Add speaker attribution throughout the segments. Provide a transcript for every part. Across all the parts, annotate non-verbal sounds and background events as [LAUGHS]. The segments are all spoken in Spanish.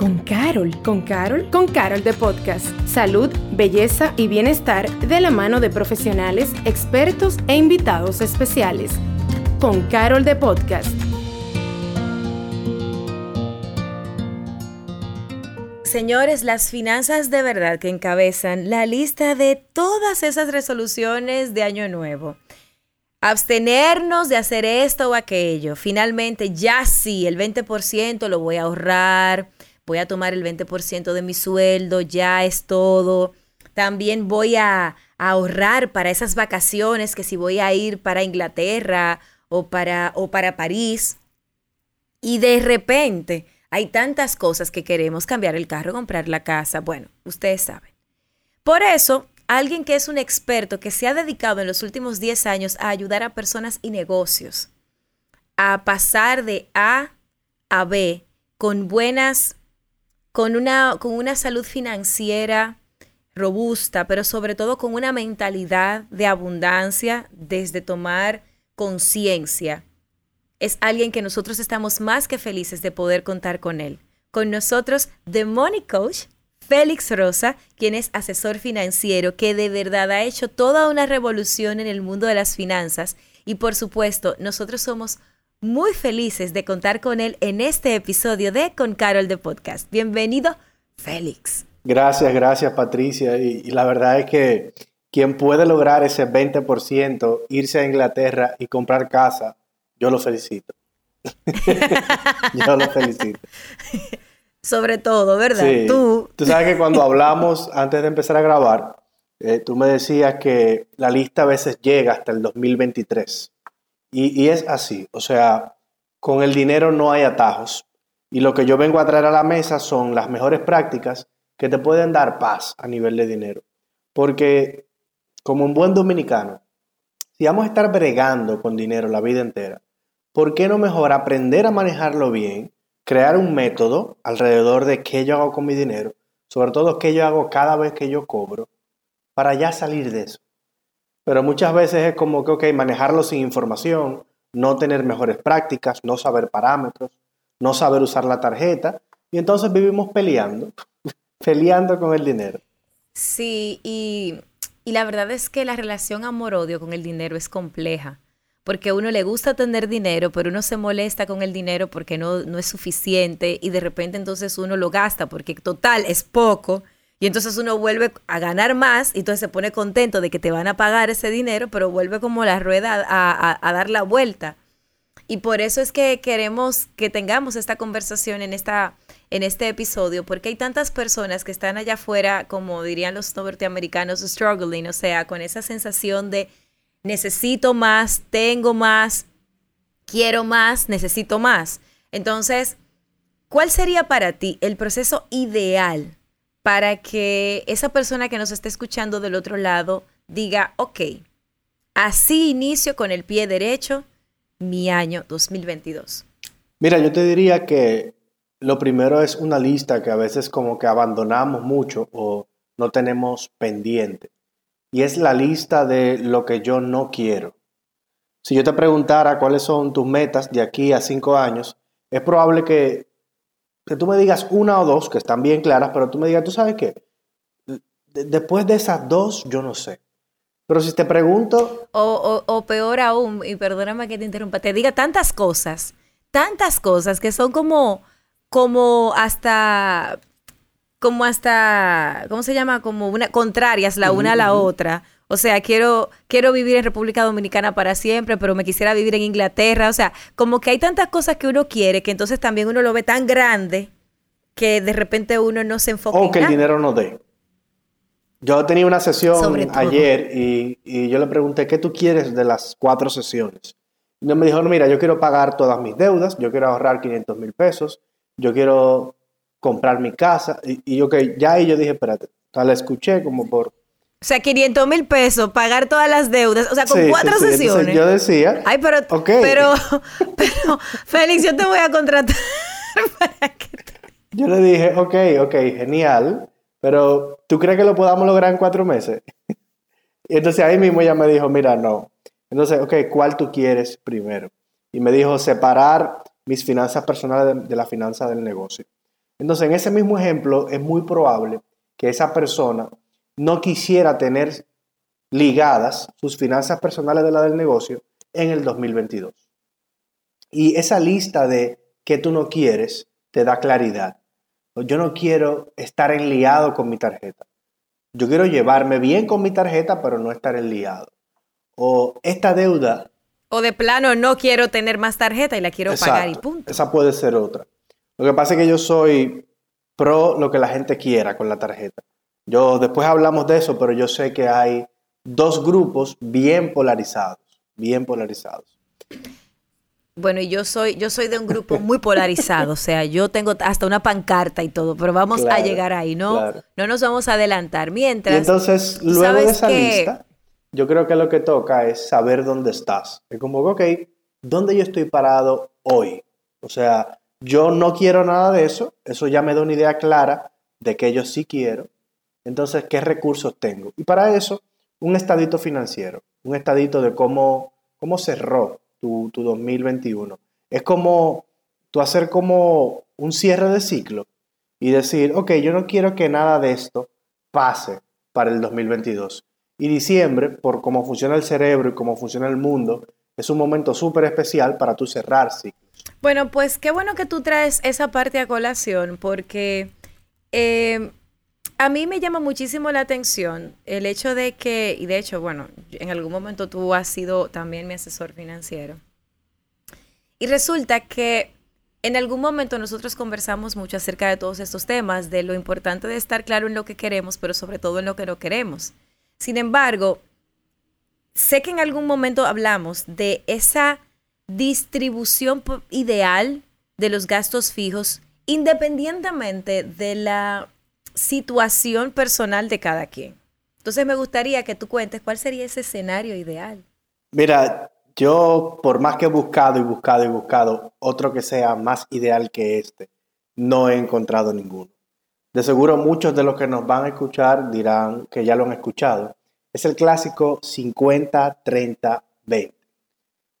Speaker 1: con Carol. ¿Con Carol? Con Carol de Podcast. Salud, belleza y bienestar de la mano de profesionales, expertos e invitados especiales. Con Carol de Podcast.
Speaker 2: Señores, las finanzas de verdad que encabezan la lista de todas esas resoluciones de Año Nuevo abstenernos de hacer esto o aquello. Finalmente, ya sí, el 20% lo voy a ahorrar, voy a tomar el 20% de mi sueldo, ya es todo. También voy a, ahorrar para esas vacaciones, que si voy a ir para Inglaterra o para, o para París. Y de repente hay tantas cosas que queremos, cambiar el carro, comprar la casa, bueno, ustedes saben. Por eso alguien que es un experto que se ha dedicado en los últimos 10 años a ayudar a personas y negocios a pasar de A a B con buenas, con una, con una salud financiera robusta, pero sobre todo con una mentalidad de abundancia desde tomar conciencia. Es alguien que nosotros estamos más que felices de poder contar con él. Con nosotros, The Money Coach, Félix Rosa, quien es asesor financiero, que de verdad ha hecho toda una revolución en el mundo de las finanzas. Y por supuesto, nosotros somos muy felices de contar con él en este episodio de Con Carol de Podcast. Bienvenido, Félix.
Speaker 3: Gracias, gracias, Patricia. Y, la verdad es que quien puede lograr ese 20%, irse a Inglaterra y comprar casa, yo lo felicito. [LAUGHS] yo lo felicito.
Speaker 2: sobre todo, ¿verdad?
Speaker 3: Tú. Tú sabes que cuando hablamos antes de empezar a grabar, eh, tú me decías que la lista a veces llega hasta el 2023. Y, es así, o sea, con el dinero no hay atajos. Y lo que yo vengo a traer a la mesa son las mejores prácticas que te pueden dar paz a nivel de dinero. Porque como un buen dominicano, si vamos a estar bregando con dinero la vida entera, ¿por qué no mejor aprender a manejarlo bien crear un método alrededor de qué yo hago con mi dinero, sobre todo qué yo hago cada vez que yo cobro, para ya salir de eso. Pero muchas veces es como que, ok, manejarlo sin información, no tener mejores prácticas, no saber parámetros, no saber usar la tarjeta, y entonces vivimos peleando, [LAUGHS] peleando con el dinero.
Speaker 2: Sí, y, y la verdad es que la relación amor-odio con el dinero es compleja porque a uno le gusta tener dinero, pero uno se molesta con el dinero porque no, no es suficiente y de repente entonces uno lo gasta porque total es poco y entonces uno vuelve a ganar más y entonces se pone contento de que te van a pagar ese dinero, pero vuelve como la rueda a, dar la vuelta. Y por eso es que queremos que tengamos esta conversación en, esta, en este episodio, porque hay tantas personas que están allá afuera, como dirían los norteamericanos, struggling, o sea, con esa sensación de necesito más, tengo más, quiero más, necesito más. Entonces, ¿cuál sería para ti el proceso ideal para que esa persona que nos esté escuchando del otro lado diga, ok, así inicio con el pie derecho mi año 2022?
Speaker 3: Mira, yo te diría que lo primero es una lista que a veces como que abandonamos mucho o no tenemos pendiente y es la lista de lo que yo no quiero. Si yo te preguntara cuáles son tus metas de aquí a cinco años, es probable que, que tú me digas una o dos que están bien claras, pero tú me digas, ¿tú sabes qué? después de esas dos, yo no sé. Pero si te pregunto...
Speaker 2: O, o, o peor aún, y perdóname que te interrumpa, te diga tantas cosas, tantas cosas que son como, como hasta como hasta, ¿cómo se llama? Como una contrarias la una a la otra. O sea, quiero, quiero vivir en República Dominicana para siempre, pero me quisiera vivir en Inglaterra. O sea, como que hay tantas cosas que uno quiere que entonces también uno lo ve tan grande que de repente uno no se enfoca.
Speaker 3: O que el dinero no dé. Yo tenía una sesión ayer y, y, yo le pregunté, ¿qué tú quieres de las cuatro sesiones? Y me dijo, mira, yo quiero pagar todas mis deudas, yo quiero ahorrar 500 mil pesos, yo quiero comprar mi casa. Y, yo que ya ahí yo dije, espérate, o la escuché como por...
Speaker 2: O sea, 500 mil pesos, pagar todas las deudas, o sea, con cuatro sesiones.
Speaker 3: yo decía,
Speaker 2: ay, pero, pero, [LAUGHS] pero, Félix, yo te voy a contratar [LAUGHS] para que...
Speaker 3: Yo le dije, ok, ok, genial, pero ¿tú crees que lo podamos lograr en cuatro meses? y [LAUGHS] entonces ahí mismo ella me dijo, mira, no. Entonces, ok, ¿cuál tú quieres primero? Y me dijo, separar mis finanzas personales de, de la finanza del negocio. Entonces, en ese mismo ejemplo, es muy probable que esa persona no quisiera tener ligadas sus finanzas personales de la del negocio en el 2022. Y esa lista de que tú no quieres te da claridad. Yo no quiero estar enliado con mi tarjeta. Yo quiero llevarme bien con mi tarjeta, pero no estar enliado. O esta deuda.
Speaker 2: O de plano, no quiero tener más tarjeta y la quiero pagar y punto.
Speaker 3: Esa puede ser otra. Lo que pasa es que yo soy pro lo que la gente quiera con la tarjeta. Yo después hablamos de eso, pero yo sé que hay dos grupos bien polarizados, bien polarizados.
Speaker 2: Bueno, y yo soy, yo soy de un grupo muy polarizado, o sea, yo tengo hasta una pancarta y todo, pero vamos a llegar ahí, ¿no? No nos vamos a adelantar. Mientras.
Speaker 3: entonces, luego de esa lista, yo creo que lo que toca es saber dónde estás. Es como, ok, ¿dónde yo estoy parado hoy? O sea, yo no quiero nada de eso, eso ya me da una idea clara de que yo sí quiero. Entonces, ¿qué recursos tengo? Y para eso, un estadito financiero, un estadito de cómo, cómo cerró tu, 2021. Es como tú hacer como un cierre de ciclo y decir, ok, yo no quiero que nada de esto pase para el 2022. Y diciembre, por cómo funciona el cerebro y cómo funciona el mundo, es un momento súper especial para tú cerrar ciclos.
Speaker 2: Bueno, pues qué bueno que tú traes esa parte a colación, porque eh, a mí me llama muchísimo la atención el hecho de que, y de hecho, bueno, en algún momento tú has sido también mi asesor financiero. Y resulta que en algún momento nosotros conversamos mucho acerca de todos estos temas, de lo importante de estar claro en lo que queremos, pero sobre todo en lo que no queremos. Sin embargo, sé que en algún momento hablamos de esa distribución ideal de los gastos fijos, independientemente de la situación personal de cada quien. Entonces me gustaría que tú cuentes cuál sería ese escenario ideal.
Speaker 3: Mira, yo por más que he buscado y buscado y buscado otro que sea más ideal que este, no he encontrado ninguno. De seguro muchos de los que nos van a escuchar dirán que ya lo han escuchado. Es el clásico 50-30-20.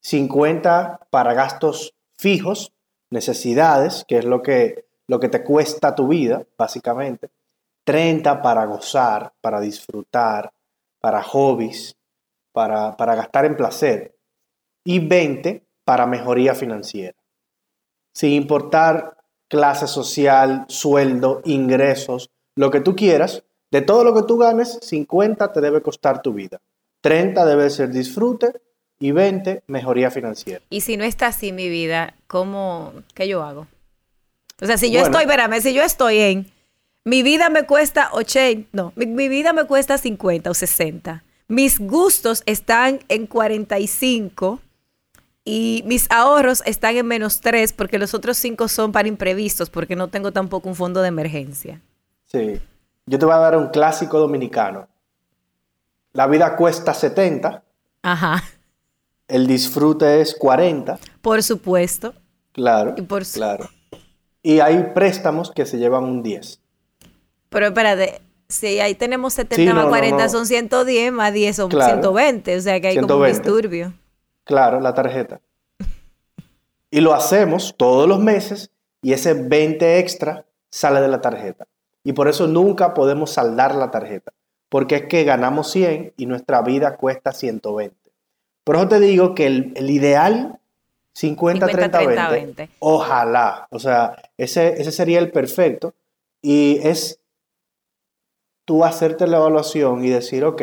Speaker 3: 50 para gastos fijos, necesidades, que es lo que, lo que te cuesta tu vida, básicamente. 30 para gozar, para disfrutar, para hobbies, para, para gastar en placer. Y 20 para mejoría financiera. Sin importar clase social, sueldo, ingresos, lo que tú quieras, de todo lo que tú ganes, 50 te debe costar tu vida. 30 debe ser disfrute y 20 mejoría financiera.
Speaker 2: Y si no está así mi vida, ¿cómo, qué yo hago? O sea, si yo estoy, espérame, si yo estoy en mi vida me cuesta 80, no, mi, vida me cuesta 50 o 60. Mis gustos están en 45 y mis ahorros están en menos 3 porque los otros 5 son para imprevistos porque no tengo tampoco un fondo de emergencia.
Speaker 3: Sí. Yo te voy a dar un clásico dominicano. La vida cuesta 70.
Speaker 2: Ajá.
Speaker 3: El disfrute es 40.
Speaker 2: Por supuesto.
Speaker 3: Claro. Y por claro. Y hay préstamos que se llevan un 10.
Speaker 2: Pero espérate, si ahí tenemos 70 más 40 son 110, más 10 son 120, o sea que hay como un disturbio.
Speaker 3: Claro, la tarjeta. y lo hacemos todos los meses y ese 20 extra sale de la tarjeta. Y por eso nunca podemos saldar la tarjeta, porque es que ganamos 100 y nuestra vida cuesta 120. Por eso te digo que el, ideal 50, 30, 20, ojalá, o sea, ese, ese sería el perfecto y es tú hacerte la evaluación y decir, ok,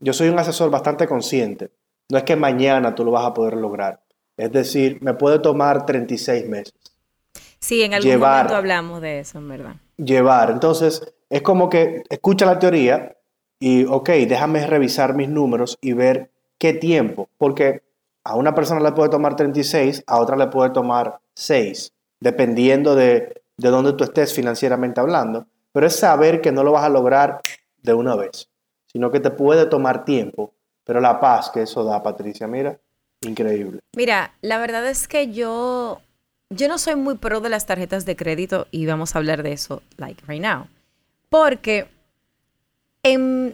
Speaker 3: yo soy un asesor bastante consciente. No es que mañana tú lo vas a poder lograr. Es decir, me puede tomar 36 meses.
Speaker 2: Sí, en algún momento hablamos de eso, en verdad.
Speaker 3: Llevar. Entonces, es como que escucha la teoría y, ok, déjame revisar mis números y ver qué tiempo. Porque a una persona le puede tomar 36, a otra le puede tomar 6, dependiendo de, de dónde tú estés financieramente hablando pero es saber que no lo vas a lograr de una vez, sino que te puede tomar tiempo, pero la paz que eso da, Patricia, mira, increíble.
Speaker 2: Mira, la verdad es que yo, yo no soy muy pro de las tarjetas de crédito y vamos a hablar de eso, like right now, porque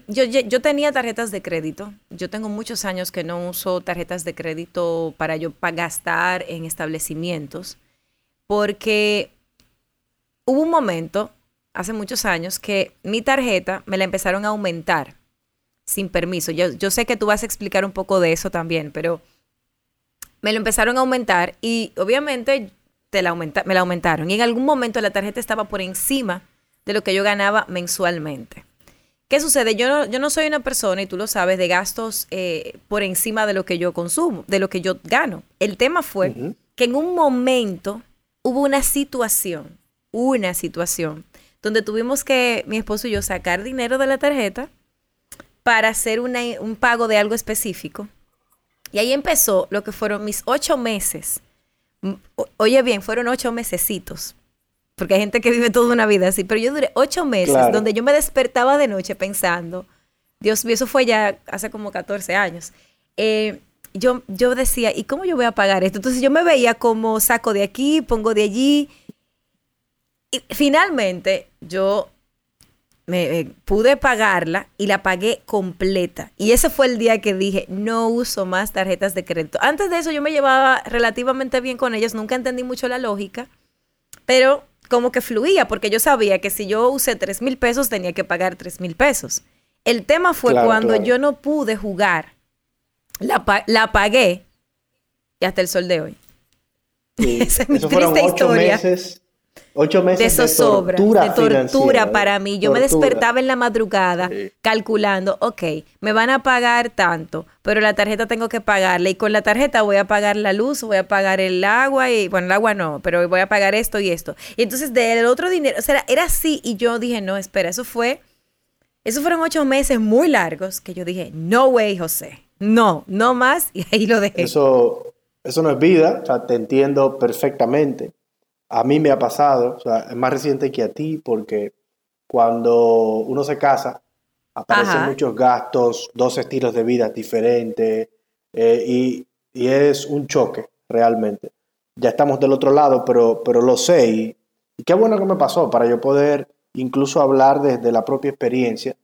Speaker 2: yo, yo, tenía tarjetas de crédito. Yo tengo muchos años que no uso tarjetas de crédito para yo para gastar en establecimientos. Porque hubo un momento, hace muchos años, que mi tarjeta me la empezaron a aumentar sin permiso. Yo, yo sé que tú vas a explicar un poco de eso también, pero me lo empezaron a aumentar y obviamente te la aumenta, me la aumentaron. Y en algún momento la tarjeta estaba por encima de lo que yo ganaba mensualmente. ¿Qué sucede? Yo no, yo no soy una persona, y tú lo sabes, de gastos eh, por encima de lo que yo consumo, de lo que yo gano. El tema fue que en un momento hubo una situación, una situación, donde tuvimos que, mi esposo y yo, sacar dinero de la tarjeta para hacer un pago de algo específico. Y ahí empezó lo que fueron mis ocho meses. Oye bien, fueron ocho mesecitos porque hay gente que vive toda una vida así, pero yo duré ocho meses donde yo me despertaba de noche pensando, Dios mío, eso fue ya hace como 14 años. Eh, yo, yo decía, ¿y cómo yo voy a pagar esto? Entonces yo me veía como saco de aquí, pongo de allí. Y finalmente yo me, eh, pude pagarla y la pagué completa. Y ese fue el día que dije, no uso más tarjetas de crédito. Antes de eso yo me llevaba relativamente bien con ellas, nunca entendí mucho la lógica, pero como que fluía, porque yo sabía que si yo usé 3 mil pesos tenía que pagar 3 mil pesos. El tema fue cuando yo no pude jugar, la, la pagué y hasta el sol de hoy. [LAUGHS]
Speaker 3: Esa es mi triste historia. Meses Ocho meses de, tortura,
Speaker 2: de tortura para mí. Yo me despertaba en la madrugada calculando, ok, me van a pagar tanto, pero la tarjeta tengo que pagarle y con la tarjeta voy a pagar la luz, voy a pagar el agua y, bueno, el agua no, pero voy a pagar esto y esto. Y entonces del otro dinero, o sea, era así y yo dije, no, espera, eso fue, esos fueron ocho meses muy largos que yo dije, no way, José, no, no más y ahí lo dejé.
Speaker 3: Eso, eso no es vida, o sea, te entiendo perfectamente a mí me ha pasado, o sea, es más reciente que a ti, porque cuando uno se casa, aparecen muchos gastos, dos estilos de vida diferentes, eh, y, es un choque realmente. Ya estamos del otro lado, pero, pero lo sé, y, qué bueno que me pasó para yo poder incluso hablar desde la propia experiencia.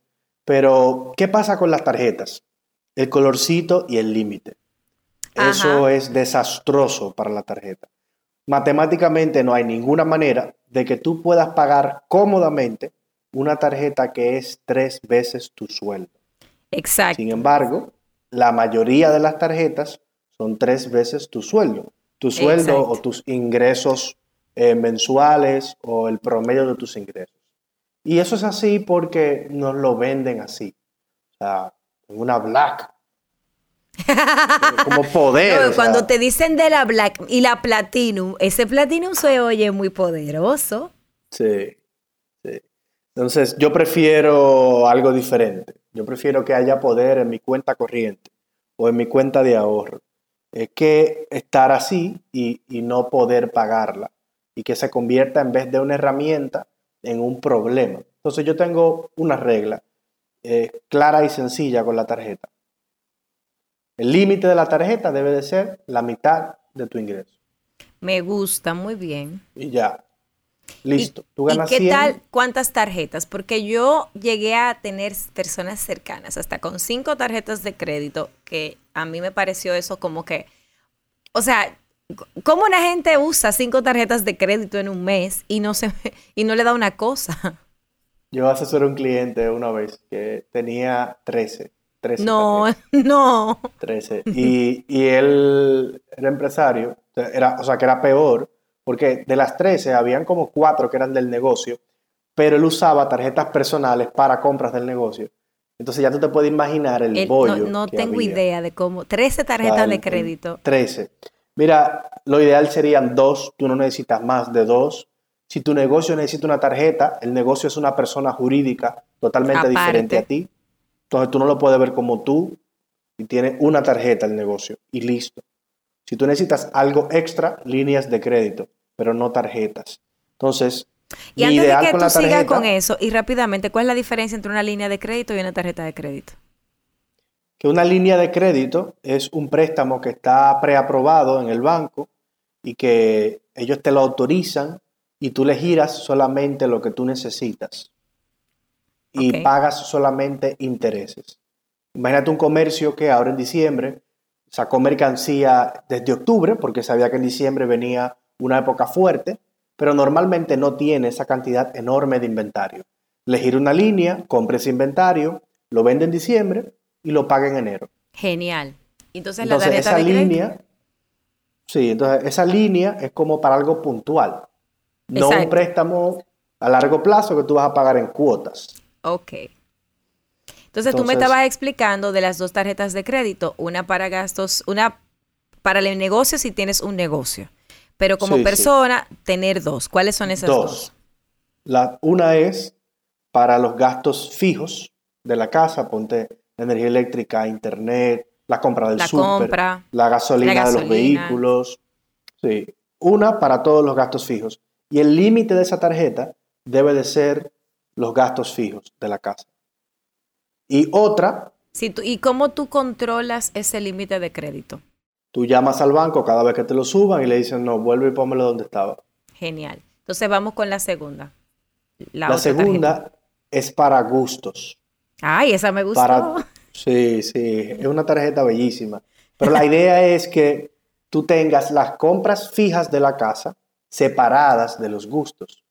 Speaker 3: Pero, ¿qué pasa con las tarjetas? El colorcito y el límite. Eso es desastroso para la tarjeta matemáticamente no hay ninguna manera de que tú puedas pagar cómodamente una tarjeta que es tres veces tu sueldo.
Speaker 2: Exacto.
Speaker 3: Sin embargo, la mayoría de las tarjetas son tres veces tu sueldo. Tu sueldo o tus ingresos eh, mensuales o el promedio de tus ingresos. Y eso es así porque nos lo venden así. O sea, en una black como poder. [LAUGHS]
Speaker 2: cuando te dicen de la Black y la Platinum, ese Platinum se oye muy poderoso.
Speaker 3: Sí, sí. Entonces, yo prefiero algo diferente. Yo prefiero que haya poder en mi cuenta corriente o en mi cuenta de ahorro. Es que estar así y, no poder pagarla y que se convierta en vez de una herramienta en un problema. Entonces, yo tengo una regla eh, clara y sencilla con la tarjeta el límite de la tarjeta debe de ser la mitad de tu ingreso.
Speaker 2: Me gusta, muy bien.
Speaker 3: Y ya. Listo.
Speaker 2: ¿Y, ¿y qué tal? ¿Cuántas tarjetas? Porque yo llegué a tener personas cercanas, hasta con cinco tarjetas de crédito, que a mí me pareció eso como que, o sea, ¿cómo una gente usa cinco tarjetas de crédito en un mes y no, se, y no le da una cosa?
Speaker 3: Yo asesoré a un cliente una vez que tenía 13
Speaker 2: no, [LAUGHS] no.
Speaker 3: 13. Y, y, él era empresario, era, o sea, que era peor, porque de las 13 habían como cuatro que eran del negocio, pero él usaba tarjetas personales para compras del negocio. Entonces ya tú te puedes imaginar el, bollo.
Speaker 2: No, tengo idea de cómo. 13 tarjetas de crédito.
Speaker 3: 13. Mira, lo ideal serían dos, tú no necesitas más de dos. Si tu negocio necesita una tarjeta, el negocio es una persona jurídica totalmente diferente a ti. Entonces tú no lo puedes ver como tú y tiene una tarjeta el negocio y listo. Si tú necesitas algo extra, líneas de crédito, pero no tarjetas. Entonces,
Speaker 2: y antes de que tú sigas con eso, y rápidamente, ¿cuál es la diferencia entre una línea de crédito y una tarjeta de crédito?
Speaker 3: Que una línea de crédito es un préstamo que está preaprobado en el banco y que ellos te lo autorizan y tú le giras solamente lo que tú necesitas y pagas solamente intereses. Imagínate un comercio que ahora en diciembre sacó mercancía desde octubre porque sabía que en diciembre venía una época fuerte pero normalmente no tiene esa cantidad enorme de inventario. Le gira una línea, compre ese inventario, lo vende en diciembre y lo paga en enero.
Speaker 2: Genial. Entonces, la
Speaker 3: Entonces, esa
Speaker 2: de crédito.
Speaker 3: línea, sí, entonces esa línea es como para algo puntual, no un préstamo a largo plazo que tú vas a pagar en cuotas.
Speaker 2: Ok. Entonces, tú me estabas explicando de las dos tarjetas de crédito, una para gastos, una para el negocio si tienes un negocio, pero como
Speaker 3: Sí, sí.
Speaker 2: persona tener dos. ¿Cuáles son esas dos?
Speaker 3: Dos. La, una es para los gastos fijos de la casa, ponte energía eléctrica, internet, la compra del
Speaker 2: La compra,
Speaker 3: la gasolina
Speaker 2: la
Speaker 3: de los
Speaker 2: gasolina.
Speaker 3: vehículos. Sí, una para todos los gastos fijos. Y el límite de esa tarjeta debe de ser los gastos fijos de la casa. Y otra,
Speaker 2: Si tú- ¿Y cómo tú controlas ese límite de crédito?
Speaker 3: tú llamas al banco cada vez que te lo suban y le dicen, no, vuelve y pónmelo donde estaba.
Speaker 2: Genial. Entonces, vamos con la segunda. La,
Speaker 3: segunda
Speaker 2: tarjeta.
Speaker 3: es para gustos.
Speaker 2: Ay, esa me gustó.
Speaker 3: Para, sí, sí, es una tarjeta bellísima. Pero la idea [LAUGHS] es que tú tengas las compras fijas de la casa separadas de los gustos.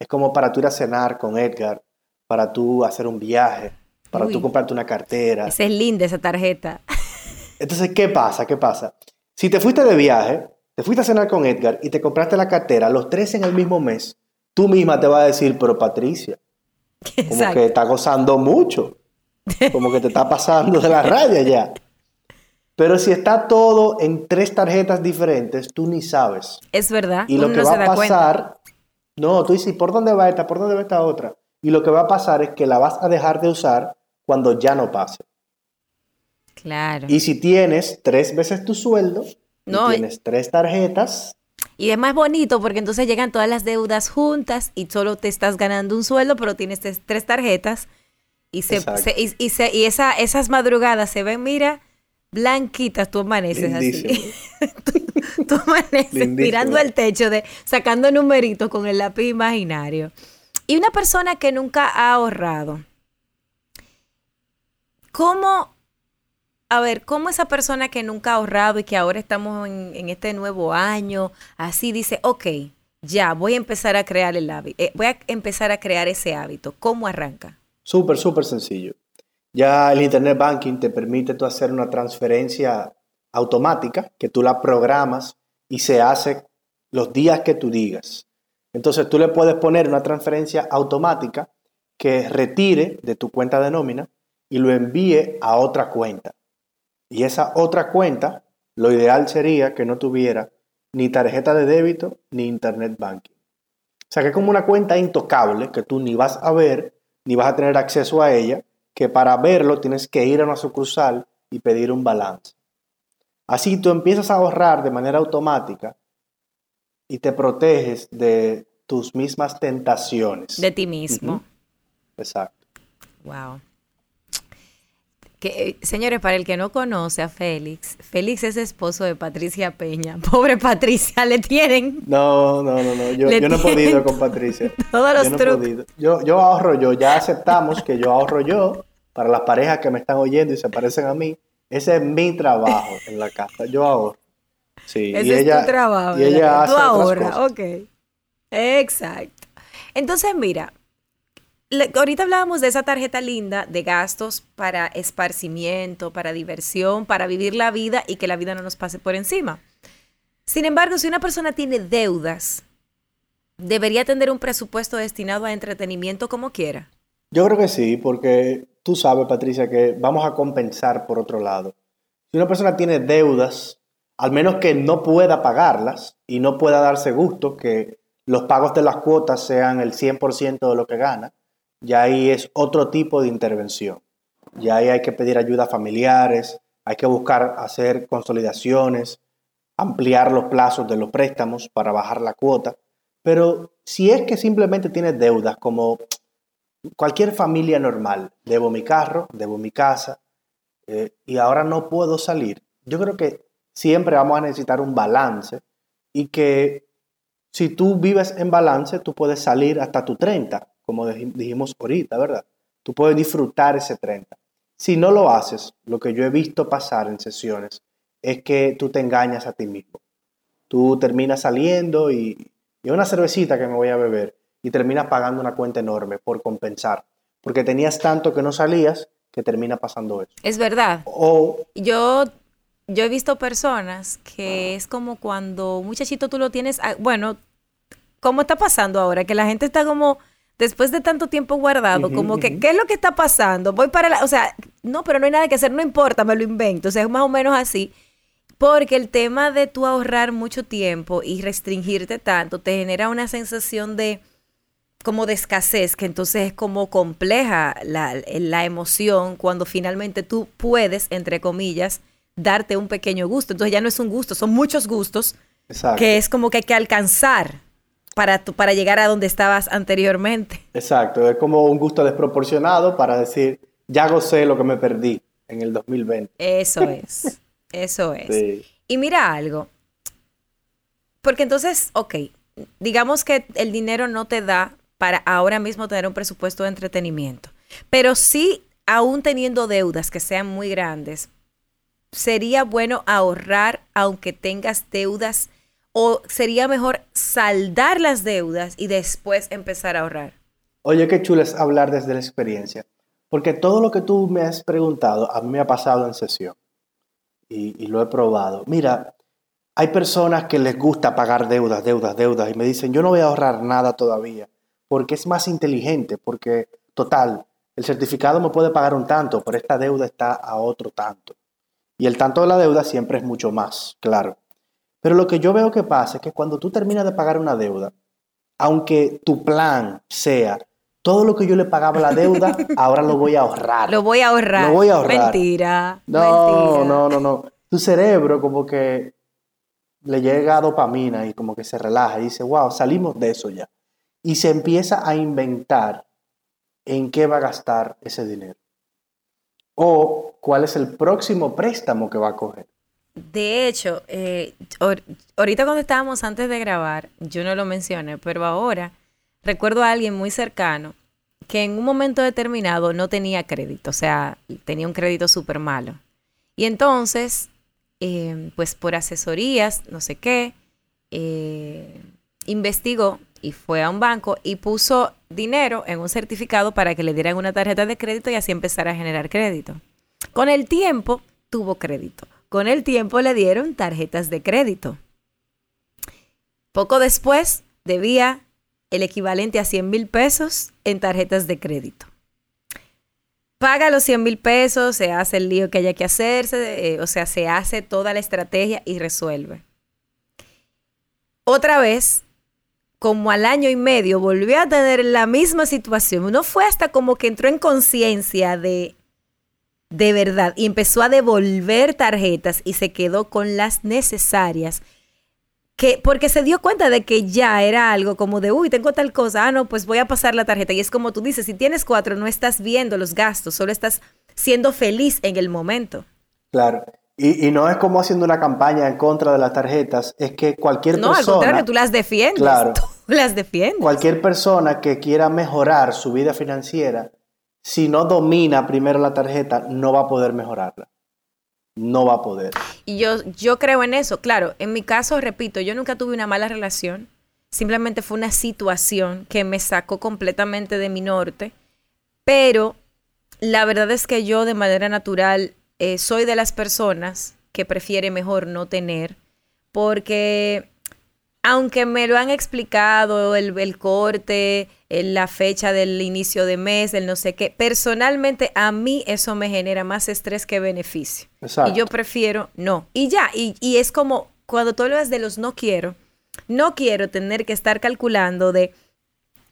Speaker 3: Es como para tú ir a cenar con Edgar, para tú hacer un viaje, para
Speaker 2: Uy.
Speaker 3: tú comprarte una cartera.
Speaker 2: Esa es linda esa tarjeta.
Speaker 3: Entonces, ¿qué pasa? ¿Qué pasa? Si te fuiste de viaje, te fuiste a cenar con Edgar y te compraste la cartera, los tres en el mismo mes, tú misma te vas a decir, pero Patricia, [LAUGHS] como que está gozando mucho, como que te está pasando de la raya ya. Pero si está todo en tres tarjetas diferentes, tú ni sabes.
Speaker 2: Es verdad.
Speaker 3: Y lo
Speaker 2: uno
Speaker 3: que
Speaker 2: no
Speaker 3: va a
Speaker 2: cuenta.
Speaker 3: No, tú dices, ¿por dónde va esta? ¿Por dónde va esta otra? Y lo que va a pasar es que la vas a dejar de usar cuando ya no pase.
Speaker 2: Claro.
Speaker 3: Y si tienes tres veces tu sueldo,
Speaker 2: No, y-
Speaker 3: tienes tres tarjetas,
Speaker 2: Y es más bonito porque entonces llegan todas las deudas juntas y solo te estás ganando un sueldo, pero tienes tres, tarjetas. Y, se- y, y se- y esa, esas madrugadas se ven, mira, blanquitas, tú amaneces
Speaker 3: Lindísimo.
Speaker 2: así. [LAUGHS] tú, tú amaneces
Speaker 3: Lindísimo.
Speaker 2: mirando el techo, de, sacando numeritos con el lápiz imaginario. Y una persona que nunca ha ahorrado, ¿cómo, a ver, cómo esa persona que nunca ha ahorrado y que ahora estamos en, en este nuevo año, así dice, ok, ya, voy a empezar a crear el hábito, voy a empezar a crear ese hábito, ¿cómo arranca?
Speaker 3: súper, súper sencillo. Ya el Internet Banking te permite tú hacer una transferencia automática que tú la programas y se hace los días que tú digas. Entonces tú le puedes poner una transferencia automática que retire de tu cuenta de nómina y lo envíe a otra cuenta. Y esa otra cuenta, lo ideal sería que no tuviera ni tarjeta de débito ni Internet Banking. O sea que es como una cuenta intocable que tú ni vas a ver ni vas a tener acceso a ella, que para verlo tienes que ir a una sucursal y pedir un balance. Así tú empiezas a ahorrar de manera automática y te proteges de tus mismas tentaciones.
Speaker 2: De ti mismo.
Speaker 3: Exacto.
Speaker 2: Wow. Que, eh, señores, para el que no conoce a Félix, Félix es esposo de Patricia Peña. [LAUGHS] Pobre Patricia, le tienen
Speaker 3: No, no, no, no. Yo, yo no he podido con Patricia. [LAUGHS]
Speaker 2: todos los
Speaker 3: Yo no he
Speaker 2: trucos.
Speaker 3: podido. Yo, yo ahorro yo. Ya aceptamos que yo ahorro yo para las parejas que me están oyendo y se parecen a mí. Ese es mi trabajo en la casa. Yo ahorro. Sí,
Speaker 2: Ese
Speaker 3: y ella,
Speaker 2: es tu trabajo.
Speaker 3: Y ella hace
Speaker 2: Tú ahorras, ok. Exacto. Entonces, mira, ahorita hablábamos de esa tarjeta linda de gastos para esparcimiento, para diversión, para vivir la vida y que la vida no nos pase por encima. Sin embargo, si una persona tiene deudas, debería tener un presupuesto destinado a entretenimiento como quiera.
Speaker 3: Yo creo que sí, porque tú sabes, Patricia, que vamos a compensar por otro lado. Si una persona tiene deudas, al menos que no pueda pagarlas y no pueda darse gusto que los pagos de las cuotas sean el 100% de lo que gana, ya ahí es otro tipo de intervención. Ya ahí hay que pedir ayuda a familiares, hay que buscar hacer consolidaciones, ampliar los plazos de los préstamos para bajar la cuota. Pero si es que simplemente tienes deudas como cualquier familia normal, debo mi carro, debo mi casa eh, y ahora no puedo salir. Yo creo que siempre vamos a necesitar un balance y que si tú vives en balance, tú puedes salir hasta tu 30, como dij- dijimos ahorita, ¿verdad? Tú puedes disfrutar ese 30. Si no lo haces, lo que yo he visto pasar en sesiones es que tú te engañas a ti mismo. Tú terminas saliendo y, y una cervecita que me voy a beber y terminas pagando una cuenta enorme por compensar, porque tenías tanto que no salías que termina pasando eso.
Speaker 2: Es verdad.
Speaker 3: O
Speaker 2: Yo, yo he visto personas que es como cuando un muchachito tú lo tienes, ah, bueno, ¿cómo está pasando ahora? Que la gente está como, después de tanto tiempo guardado, como que. ¿qué es lo que está pasando? Voy para la, o sea, no, pero no hay nada que hacer, no importa, me lo invento. O sea, es más o menos así. Porque el tema de tú ahorrar mucho tiempo y restringirte tanto te genera una sensación de como de escasez, que entonces es como compleja la, la emoción cuando finalmente tú puedes, entre comillas, darte un pequeño gusto. Entonces ya no es un gusto, son muchos gustos
Speaker 3: exacto,
Speaker 2: que es como que hay que alcanzar para, tu- para llegar a donde estabas anteriormente.
Speaker 3: exacto, es como un gusto desproporcionado para decir, ya gocé lo que me perdí en el 2020.
Speaker 2: Eso [LAUGHS] es, eso es.
Speaker 3: Sí.
Speaker 2: Y mira algo, porque entonces, ok, digamos que el dinero no te da para ahora mismo tener un presupuesto de entretenimiento, pero sí, aún teniendo deudas que sean muy grandes, sería bueno ahorrar aunque tengas deudas o sería mejor saldar las deudas y después empezar a ahorrar.
Speaker 3: Oye, qué chulo es hablar desde la experiencia, porque todo lo que tú me has preguntado a mí me ha pasado en sesión y, y lo he probado. Mira, hay personas que les gusta pagar deudas, deudas, deudas y me dicen, yo no voy a ahorrar nada todavía, porque es más inteligente, porque total, el certificado me puede pagar un tanto, pero esta deuda está a otro tanto. Y el tanto de la deuda siempre es mucho más, claro. Pero lo que yo veo que pasa es que cuando tú terminas de pagar una deuda, aunque tu plan sea todo lo que yo le pagaba la deuda, [LAUGHS] ahora lo voy a ahorrar.
Speaker 2: Lo voy a ahorrar.
Speaker 3: Lo voy a ahorrar.
Speaker 2: Mentira.
Speaker 3: No,
Speaker 2: mentira.
Speaker 3: no, no, no. Tu cerebro como que le llega dopamina y como que se relaja y dice, wow, salimos de eso ya. Y se empieza a inventar en qué va a gastar ese dinero. O cuál es el próximo préstamo que va a coger.
Speaker 2: De hecho, eh, ahor- ahorita cuando estábamos antes de grabar, yo no lo mencioné, pero ahora recuerdo a alguien muy cercano que en un momento determinado no tenía crédito, o sea, tenía un crédito súper malo. Y entonces, eh, pues por asesorías, no sé qué, eh, investigó y fue a un banco y puso dinero en un certificado para que le dieran una tarjeta de crédito y así empezara a generar crédito. Con el tiempo tuvo crédito. Con el tiempo le dieron tarjetas de crédito. Poco después debía el equivalente a 100 mil pesos en tarjetas de crédito. Paga los 100 mil pesos, se hace el lío que haya que hacerse, eh, o sea, se hace toda la estrategia y resuelve. Otra vez, como al año y medio, volvió a tener la misma situación. No fue hasta como que entró en conciencia de, de verdad y empezó a devolver tarjetas y se quedó con las necesarias. Que, porque se dio cuenta de que ya era algo como de, uy, tengo tal cosa, ah, no, pues voy a pasar la tarjeta. Y es como tú dices, si tienes cuatro, no estás viendo los gastos, solo estás siendo feliz en el momento.
Speaker 3: Claro. Y, y no es como haciendo una campaña en contra de las tarjetas, es que cualquier
Speaker 2: No, al
Speaker 3: persona...
Speaker 2: contrario, tú las defiendes.
Speaker 3: Claro. [LAUGHS]
Speaker 2: Tú las defiendes.
Speaker 3: Cualquier persona que quiera mejorar su vida financiera, si no domina primero la tarjeta, no va a poder mejorarla. No va a poder.
Speaker 2: Y yo, yo creo en eso. Claro, en mi caso, repito, yo nunca tuve una mala relación. Simplemente fue una situación que me sacó completamente de mi norte. Pero la verdad es que yo de manera natural eh, soy de las personas que prefiere mejor no tener. Porque aunque me lo han explicado, el, el corte, el- la fecha del inicio de mes, el no sé qué, personalmente a mí eso me genera más estrés que beneficio.
Speaker 3: Exacto.
Speaker 2: Y yo prefiero no. Y ya, y, y es como cuando tú hablas de los no quiero, no quiero tener que estar calculando de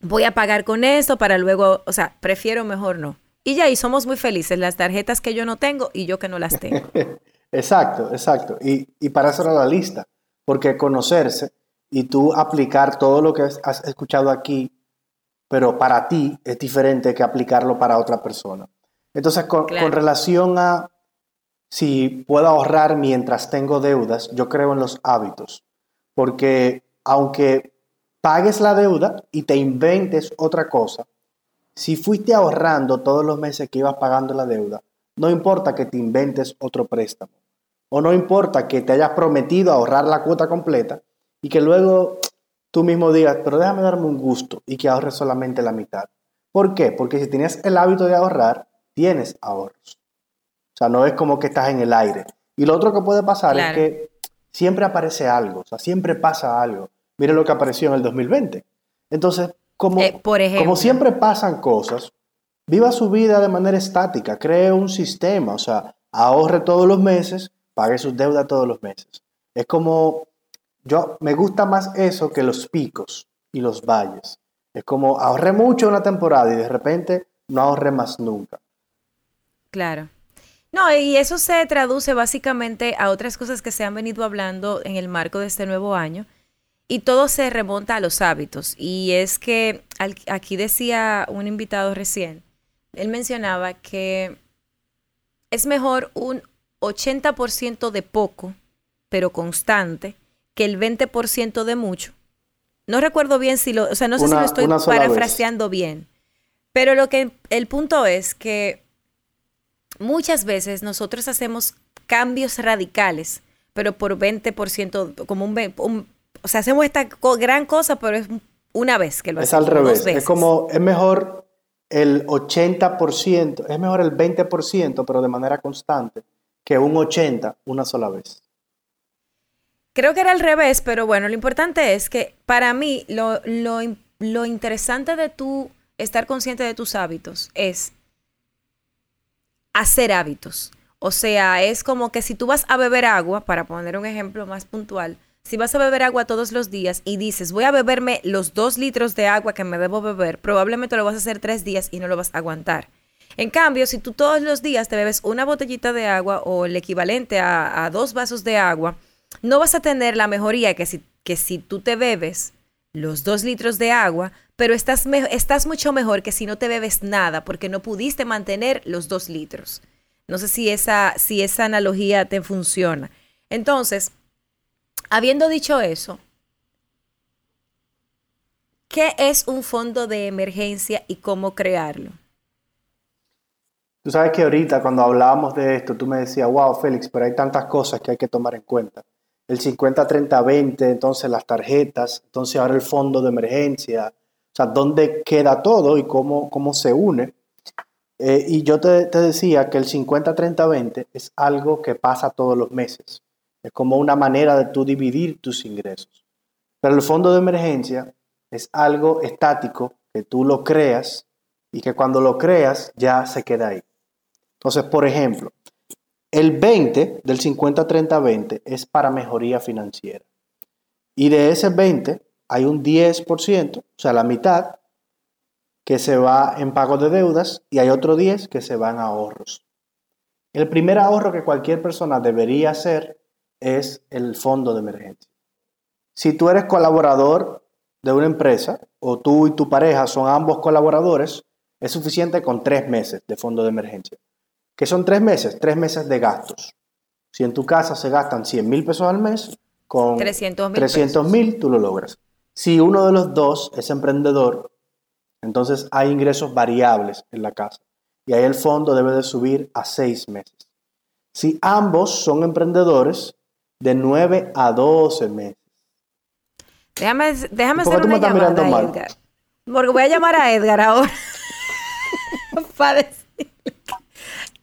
Speaker 2: voy a pagar con esto para luego, o sea, prefiero mejor no. Y ya, y somos muy felices, las tarjetas que yo no tengo y yo que no las tengo. [LAUGHS]
Speaker 3: Exacto, exacto. Y, y para eso era la lista, porque conocerse y tú aplicar todo lo que has- escuchado aquí, pero para ti es diferente que aplicarlo para otra persona. Entonces, con,
Speaker 2: Claro.
Speaker 3: con relación a si puedo ahorrar mientras tengo deudas, yo creo en los hábitos, porque aunque pagues la deuda y te inventes otra cosa, si fuiste ahorrando todos los meses que ibas pagando la deuda, no importa que te inventes otro préstamo. O no importa que te hayas prometido ahorrar la cuota completa y que luego tú mismo digas, pero déjame darme un gusto y que ahorres solamente la mitad. ¿Por qué? Porque si tienes el hábito de ahorrar, tienes ahorros. O sea, no es como que estás en el aire. Y lo otro que puede pasar es que siempre aparece algo, o sea, siempre pasa algo. Mire lo que apareció en el 2020. Entonces, como,
Speaker 2: eh, por
Speaker 3: como siempre pasan cosas, viva su vida de manera estática, cree un sistema, o sea, ahorre todos los meses, pague sus deudas todos los meses. Es como, yo me gusta más eso que los picos y los valles. Es como ahorré mucho una temporada y de repente no ahorré más nunca.
Speaker 2: Claro. No, y eso se traduce básicamente a otras cosas que se han venido hablando en el marco de este nuevo año. Y todo se remonta a los hábitos. Y es que aquí decía un invitado recién, él mencionaba que es mejor un 80% de poco, pero constante, que el 20% de mucho. No recuerdo bien si lo, o sea, no sé si lo estoy parafraseando bien. Pero lo que el punto es que muchas veces nosotros hacemos cambios radicales, pero por 20%, como un, o sea, hacemos esta gran cosa, pero es una vez que lo
Speaker 3: hacemos. Es al revés. Es como, es mejor el 80%, es mejor el 20%, pero de manera constante, que un 80% una sola vez.
Speaker 2: Creo que era al revés, pero bueno, lo importante es que para mí lo, lo, lo interesante de tú estar consciente de tus hábitos es hacer hábitos. O sea, es como que si tú vas a beber agua, para poner un ejemplo más puntual, si vas a beber agua todos los días y dices, voy a beberme los dos litros de agua que me debo beber, probablemente lo vas a hacer tres días y no lo vas a aguantar. En cambio, si tú todos los días te bebes una botellita de agua o el equivalente a, dos vasos de agua, no vas a tener la mejoría que si, que si tú te bebes los dos litros de agua, pero estás, estás mucho mejor que si no te bebes nada porque no pudiste mantener los dos litros. No sé si esa, si esa analogía te funciona. Entonces, habiendo dicho eso, ¿qué es un fondo de emergencia y cómo crearlo?
Speaker 3: Tú sabes que ahorita cuando hablábamos de esto, tú me decías, wow, Félix, pero hay tantas cosas que hay que tomar en cuenta. El 50-30-20, entonces las tarjetas, entonces ahora el fondo de emergencia, o sea, dónde queda todo y cómo, cómo se une. Eh, y yo te, te, decía que el 50-30-20 es algo que pasa todos los meses. Es como una manera de tú dividir tus ingresos. Pero el fondo de emergencia es algo estático que tú lo creas y que cuando lo creas ya se queda ahí. Entonces, por ejemplo, el 20 del 50-30-20 es para mejoría financiera. Y de ese 20, hay un 10%, o sea, la mitad, que se va en pago de deudas y hay otro 10 que se va en ahorros. El primer ahorro que cualquier persona debería hacer es el fondo de emergencia. Si tú eres colaborador de una empresa o tú y tu pareja son ambos colaboradores, es suficiente con tres meses de fondo de emergencia. ¿Qué son tres meses? Tres meses de gastos. Si en tu casa se gastan 100 mil pesos al mes, con 300 mil tú lo logras. Si uno de los dos es emprendedor, entonces hay ingresos variables en la casa y ahí el fondo debe de subir a seis meses. Si ambos son emprendedores, de 9 a 12 meses.
Speaker 2: Déjame, déjame hacer una llamada a Edgar. Porque voy a llamar a Edgar ahora. [LAUGHS] para decirle.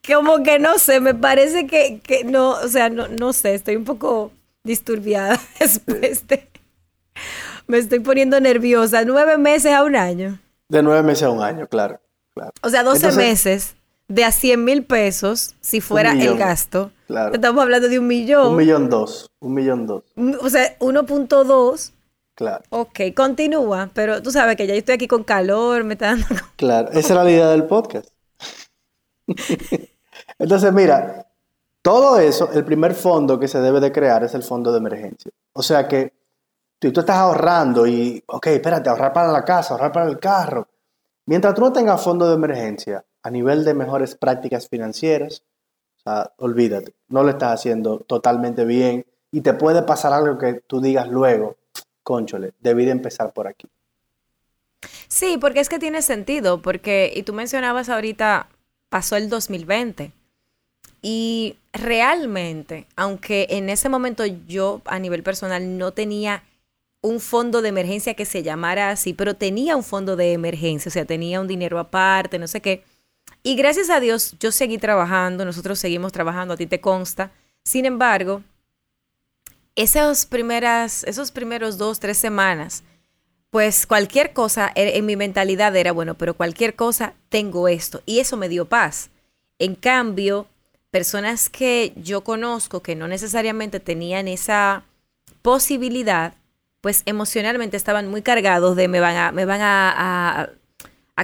Speaker 2: Como que no sé, me parece que, que no, o sea, no, no sé, estoy un poco disturbiada [LAUGHS] después de me estoy poniendo nerviosa. ¿Nueve meses a un año?
Speaker 3: De nueve meses a un año, claro. claro.
Speaker 2: O sea, doce meses de a 100 mil pesos, si fuera el gasto. Claro. Estamos hablando de un millón.
Speaker 3: Un millón dos. Un millón dos.
Speaker 2: O sea, 1.2.
Speaker 3: Claro.
Speaker 2: Ok, continúa, pero tú sabes que ya estoy aquí con calor, me está dando...
Speaker 3: Claro, esa era la idea del podcast. [LAUGHS] Entonces, mira, todo eso, el primer fondo que se debe de crear es el fondo de emergencia. O sea que tú, tú estás ahorrando y, ok, espérate, ahorrar para la casa, ahorrar para el carro. Mientras tú no tengas fondo de emergencia a nivel de mejores prácticas financieras, o sea, olvídate, no lo estás haciendo totalmente bien y te puede pasar algo que tú digas luego, conchole, debí de empezar por aquí.
Speaker 2: Sí, porque es que tiene sentido, porque, y tú mencionabas ahorita, pasó el 2020. Y realmente, aunque en ese momento yo a nivel personal no tenía un fondo de emergencia que se llamara así, pero tenía un fondo de emergencia, o sea, tenía un dinero aparte, no sé qué. Y gracias a Dios yo seguí trabajando, nosotros seguimos trabajando, a ti te consta. Sin embargo, esas primeras, esos primeros dos, tres semanas, pues cualquier cosa en mi mentalidad era, bueno, pero cualquier cosa tengo esto. Y eso me dio paz. En cambio, personas que yo conozco que no necesariamente tenían esa posibilidad, pues emocionalmente estaban muy cargados de me van a, me van a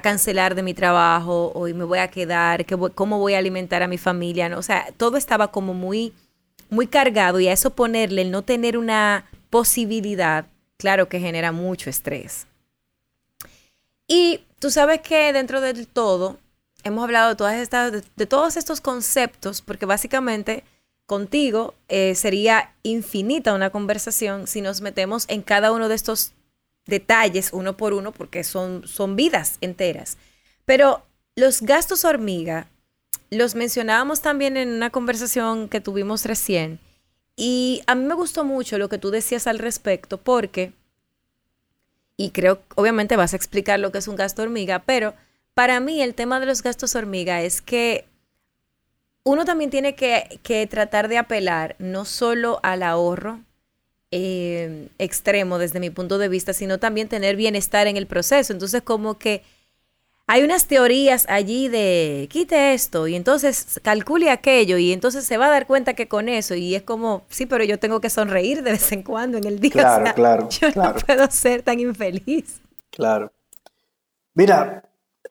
Speaker 2: cancelar de mi trabajo, hoy me voy a quedar, cómo voy a alimentar a mi familia, ¿no? o sea, todo estaba como muy, muy cargado y a eso ponerle el no tener una posibilidad, claro que genera mucho estrés. Y tú sabes que dentro del todo hemos hablado de, todas estas, de, todos estos conceptos, porque básicamente contigo eh, sería infinita una conversación si nos metemos en cada uno de estos detalles uno por uno porque son, son vidas enteras. Pero los gastos hormiga los mencionábamos también en una conversación que tuvimos recién y a mí me gustó mucho lo que tú decías al respecto porque, y creo, obviamente vas a explicar lo que es un gasto hormiga, pero para mí el tema de los gastos hormiga es que uno también tiene que, que tratar de apelar no solo al ahorro, eh, extremo desde mi punto de vista, sino también tener bienestar en el proceso. Entonces, como que hay unas teorías allí de quite esto y entonces calcule aquello y entonces se va a dar cuenta que con eso y es como, sí, pero yo tengo que sonreír de vez en cuando en el día.
Speaker 3: Claro, claro.
Speaker 2: Yo no puedo ser tan infeliz.
Speaker 3: Claro. Mira,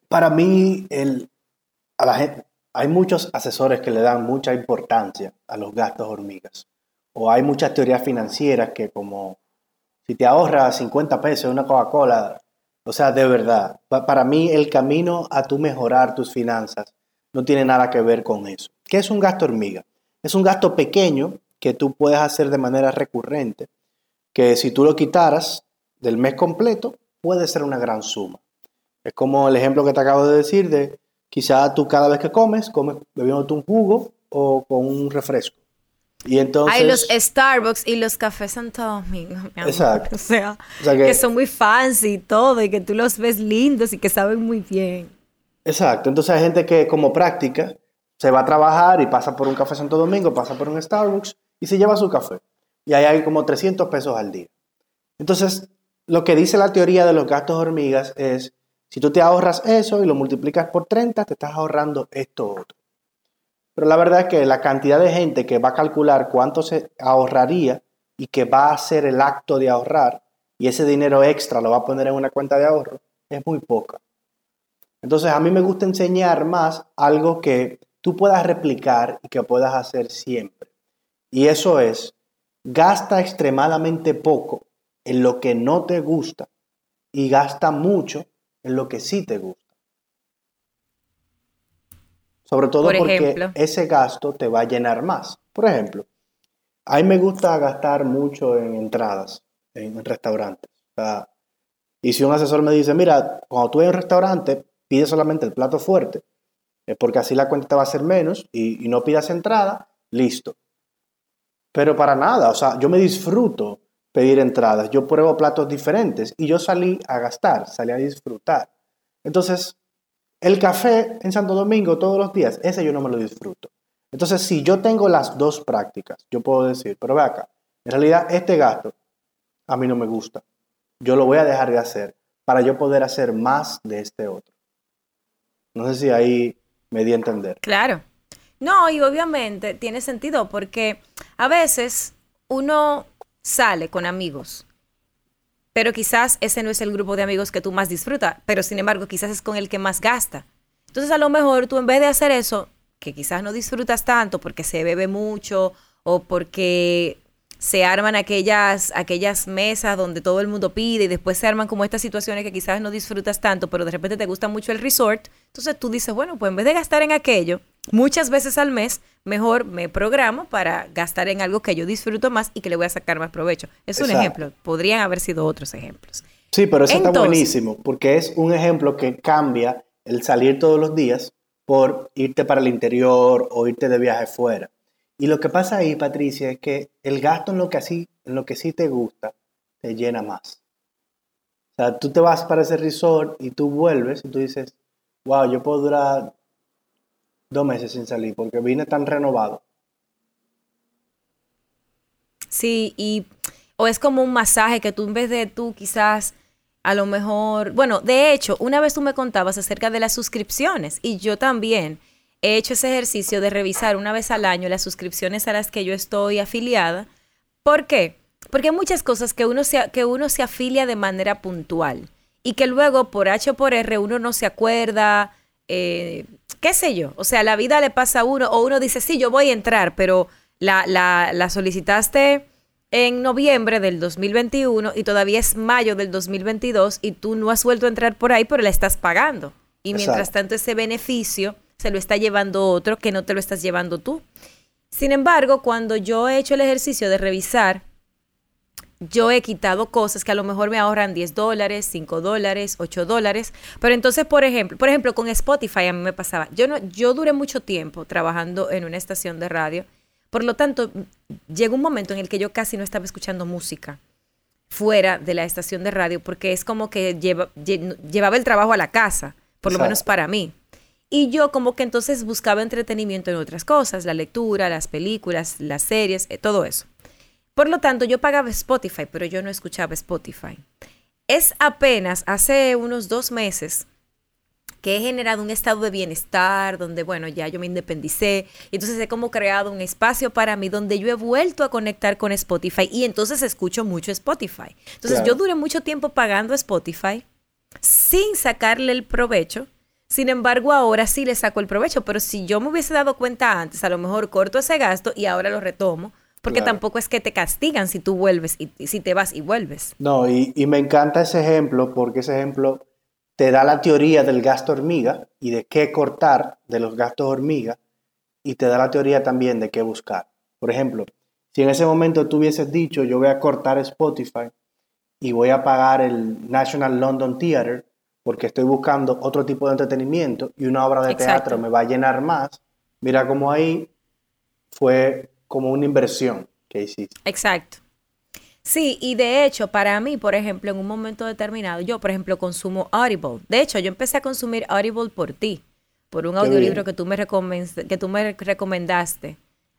Speaker 3: para mí el, a la gente, hay muchos asesores que le dan mucha importancia a los gastos hormigas o hay muchas teorías financieras que como si te ahorras 50 pesos en una Coca-Cola, o sea, de verdad, para mí el camino a tu mejorar tus finanzas no tiene nada que ver con eso. ¿Qué es un gasto hormiga? Es un gasto pequeño que tú puedes hacer de manera recurrente, que si tú lo quitaras del mes completo, puede ser una gran suma. Es como el ejemplo que te acabo de decir de quizá tú cada vez que comes, comes bebiéndote un jugo o con un refresco. Y entonces,
Speaker 2: Hay los Starbucks y los cafés Santo Domingo.
Speaker 3: Exacto. [LAUGHS]
Speaker 2: O sea, que, son muy fancy y todo, y que tú los ves lindos y que saben muy bien.
Speaker 3: Exacto. Entonces hay gente que como práctica se va a trabajar y pasa por un café Santo Domingo, pasa por un Starbucks y se lleva su café. Y ahí hay como 300 pesos al día. Entonces, lo que dice la teoría de los gastos hormigas es, si tú te ahorras eso y lo multiplicas por 30, te estás ahorrando esto otro. Pero la verdad es que la cantidad de gente que va a calcular cuánto se ahorraría y que va a hacer el acto de ahorrar y ese dinero extra lo va a poner en una cuenta de ahorro es muy poca. Entonces a mí me gusta enseñar más algo que tú puedas replicar y que puedas hacer siempre. Y eso es, gasta extremadamente poco en lo que no te gusta y gasta mucho en lo que sí te gusta. Sobre todo porque ese gasto te va a llenar más. Por ejemplo, a mí me gusta gastar mucho en entradas, en restaurantes. y si un asesor me dice, mira, cuando tú vas a un restaurante, pide solamente el plato fuerte, porque así la cuenta te va a ser menos y, y no pidas entrada, listo. Pero para nada, o sea, yo me disfruto pedir entradas, yo pruebo platos diferentes y yo salí a gastar, salí a disfrutar. Entonces, el café en Santo Domingo todos los días, ese yo no me lo disfruto. Entonces, si yo tengo las dos prácticas, yo puedo decir, pero ve acá, en realidad este gasto a mí no me gusta. Yo lo voy a dejar de hacer para yo poder hacer más de este otro. No sé si ahí me di a entender.
Speaker 2: Claro. No, y obviamente tiene sentido porque a veces uno sale con amigos pero quizás ese no es el grupo de amigos que tú más disfrutas, pero sin embargo quizás es con el que más gasta. Entonces a lo mejor tú en vez de hacer eso, que quizás no disfrutas tanto porque se bebe mucho o porque se arman aquellas, aquellas mesas donde todo el mundo pide y después se arman como estas situaciones que quizás no disfrutas tanto, pero de repente te gusta mucho el resort. Entonces tú dices, bueno, pues en vez de gastar en aquello muchas veces al mes, mejor me programo para gastar en algo que yo disfruto más y que le voy a sacar más provecho. Es un ejemplo. Podrían haber sido otros ejemplos.
Speaker 3: Sí, pero eso está buenísimo porque es un ejemplo que cambia el salir todos los días por irte para el interior o irte de viaje fuera. Y lo que pasa ahí, Patricia, es que el gasto en lo que, así, en lo que sí te gusta te llena más. O sea, tú te vas para ese resort y tú vuelves y tú dices, wow, yo puedo durar dos meses sin salir porque vine tan renovado.
Speaker 2: Sí, y o es como un masaje que tú en vez de tú quizás a lo mejor, bueno, de hecho, una vez tú me contabas acerca de las suscripciones y yo también he hecho ese ejercicio de revisar una vez al año las suscripciones a las que yo estoy afiliada. ¿Por qué? Porque hay muchas cosas que uno se, que uno se afilia de manera puntual y que luego por H o por R uno no se acuerda, eh, qué sé yo. O sea, la vida le pasa a uno o uno dice, sí, yo voy a entrar, pero la, la, la solicitaste en noviembre del 2021 y todavía es mayo del 2022 y tú no has vuelto a entrar por ahí, pero la estás pagando. Y mientras tanto ese beneficio se lo está llevando otro que no te lo estás llevando tú. Sin embargo, cuando yo he hecho el ejercicio de revisar, yo he quitado cosas que a lo mejor me ahorran 10 dólares, 5 dólares, 8 dólares. Pero entonces, por ejemplo, por ejemplo, con Spotify a mí me pasaba. Yo, no, yo duré mucho tiempo trabajando en una estación de radio. Por lo tanto, llegó un momento en el que yo casi no estaba escuchando música fuera de la estación de radio porque es como que llevaba el trabajo a la casa, por lo menos para mí. Y yo como que entonces buscaba entretenimiento en otras cosas, la lectura, las películas, las series, eh, todo eso. Por lo tanto, yo pagaba Spotify, pero yo no escuchaba Spotify. Es apenas hace unos dos meses que he generado un estado de bienestar, donde, bueno, ya yo me independicé, y entonces he como creado un espacio para mí donde yo he vuelto a conectar con Spotify y entonces escucho mucho Spotify. Entonces yo duré mucho tiempo pagando Spotify sin sacarle el provecho sin embargo, ahora sí le saco el provecho, pero si yo me hubiese dado cuenta antes, a lo mejor corto ese gasto y ahora lo retomo, porque tampoco es que te castigan si tú vuelves y, si te vas y vuelves.
Speaker 3: No, y, y, me encanta ese ejemplo porque ese ejemplo te da la teoría del gasto hormiga y de qué cortar de los gastos hormiga y te da la teoría también de qué buscar. Por ejemplo, si en ese momento tú hubieses dicho yo voy a cortar Spotify y voy a pagar el National London Theatre, porque estoy buscando otro tipo de entretenimiento y una obra de teatro me va a llenar más, mira cómo ahí fue como una inversión que hiciste.
Speaker 2: Exacto. Sí, y de hecho, para mí, por ejemplo, en un momento determinado, yo, por ejemplo, consumo Audible. De hecho, yo empecé a consumir Audible por ti, por un audiolibro que tú me, que tú me recomendaste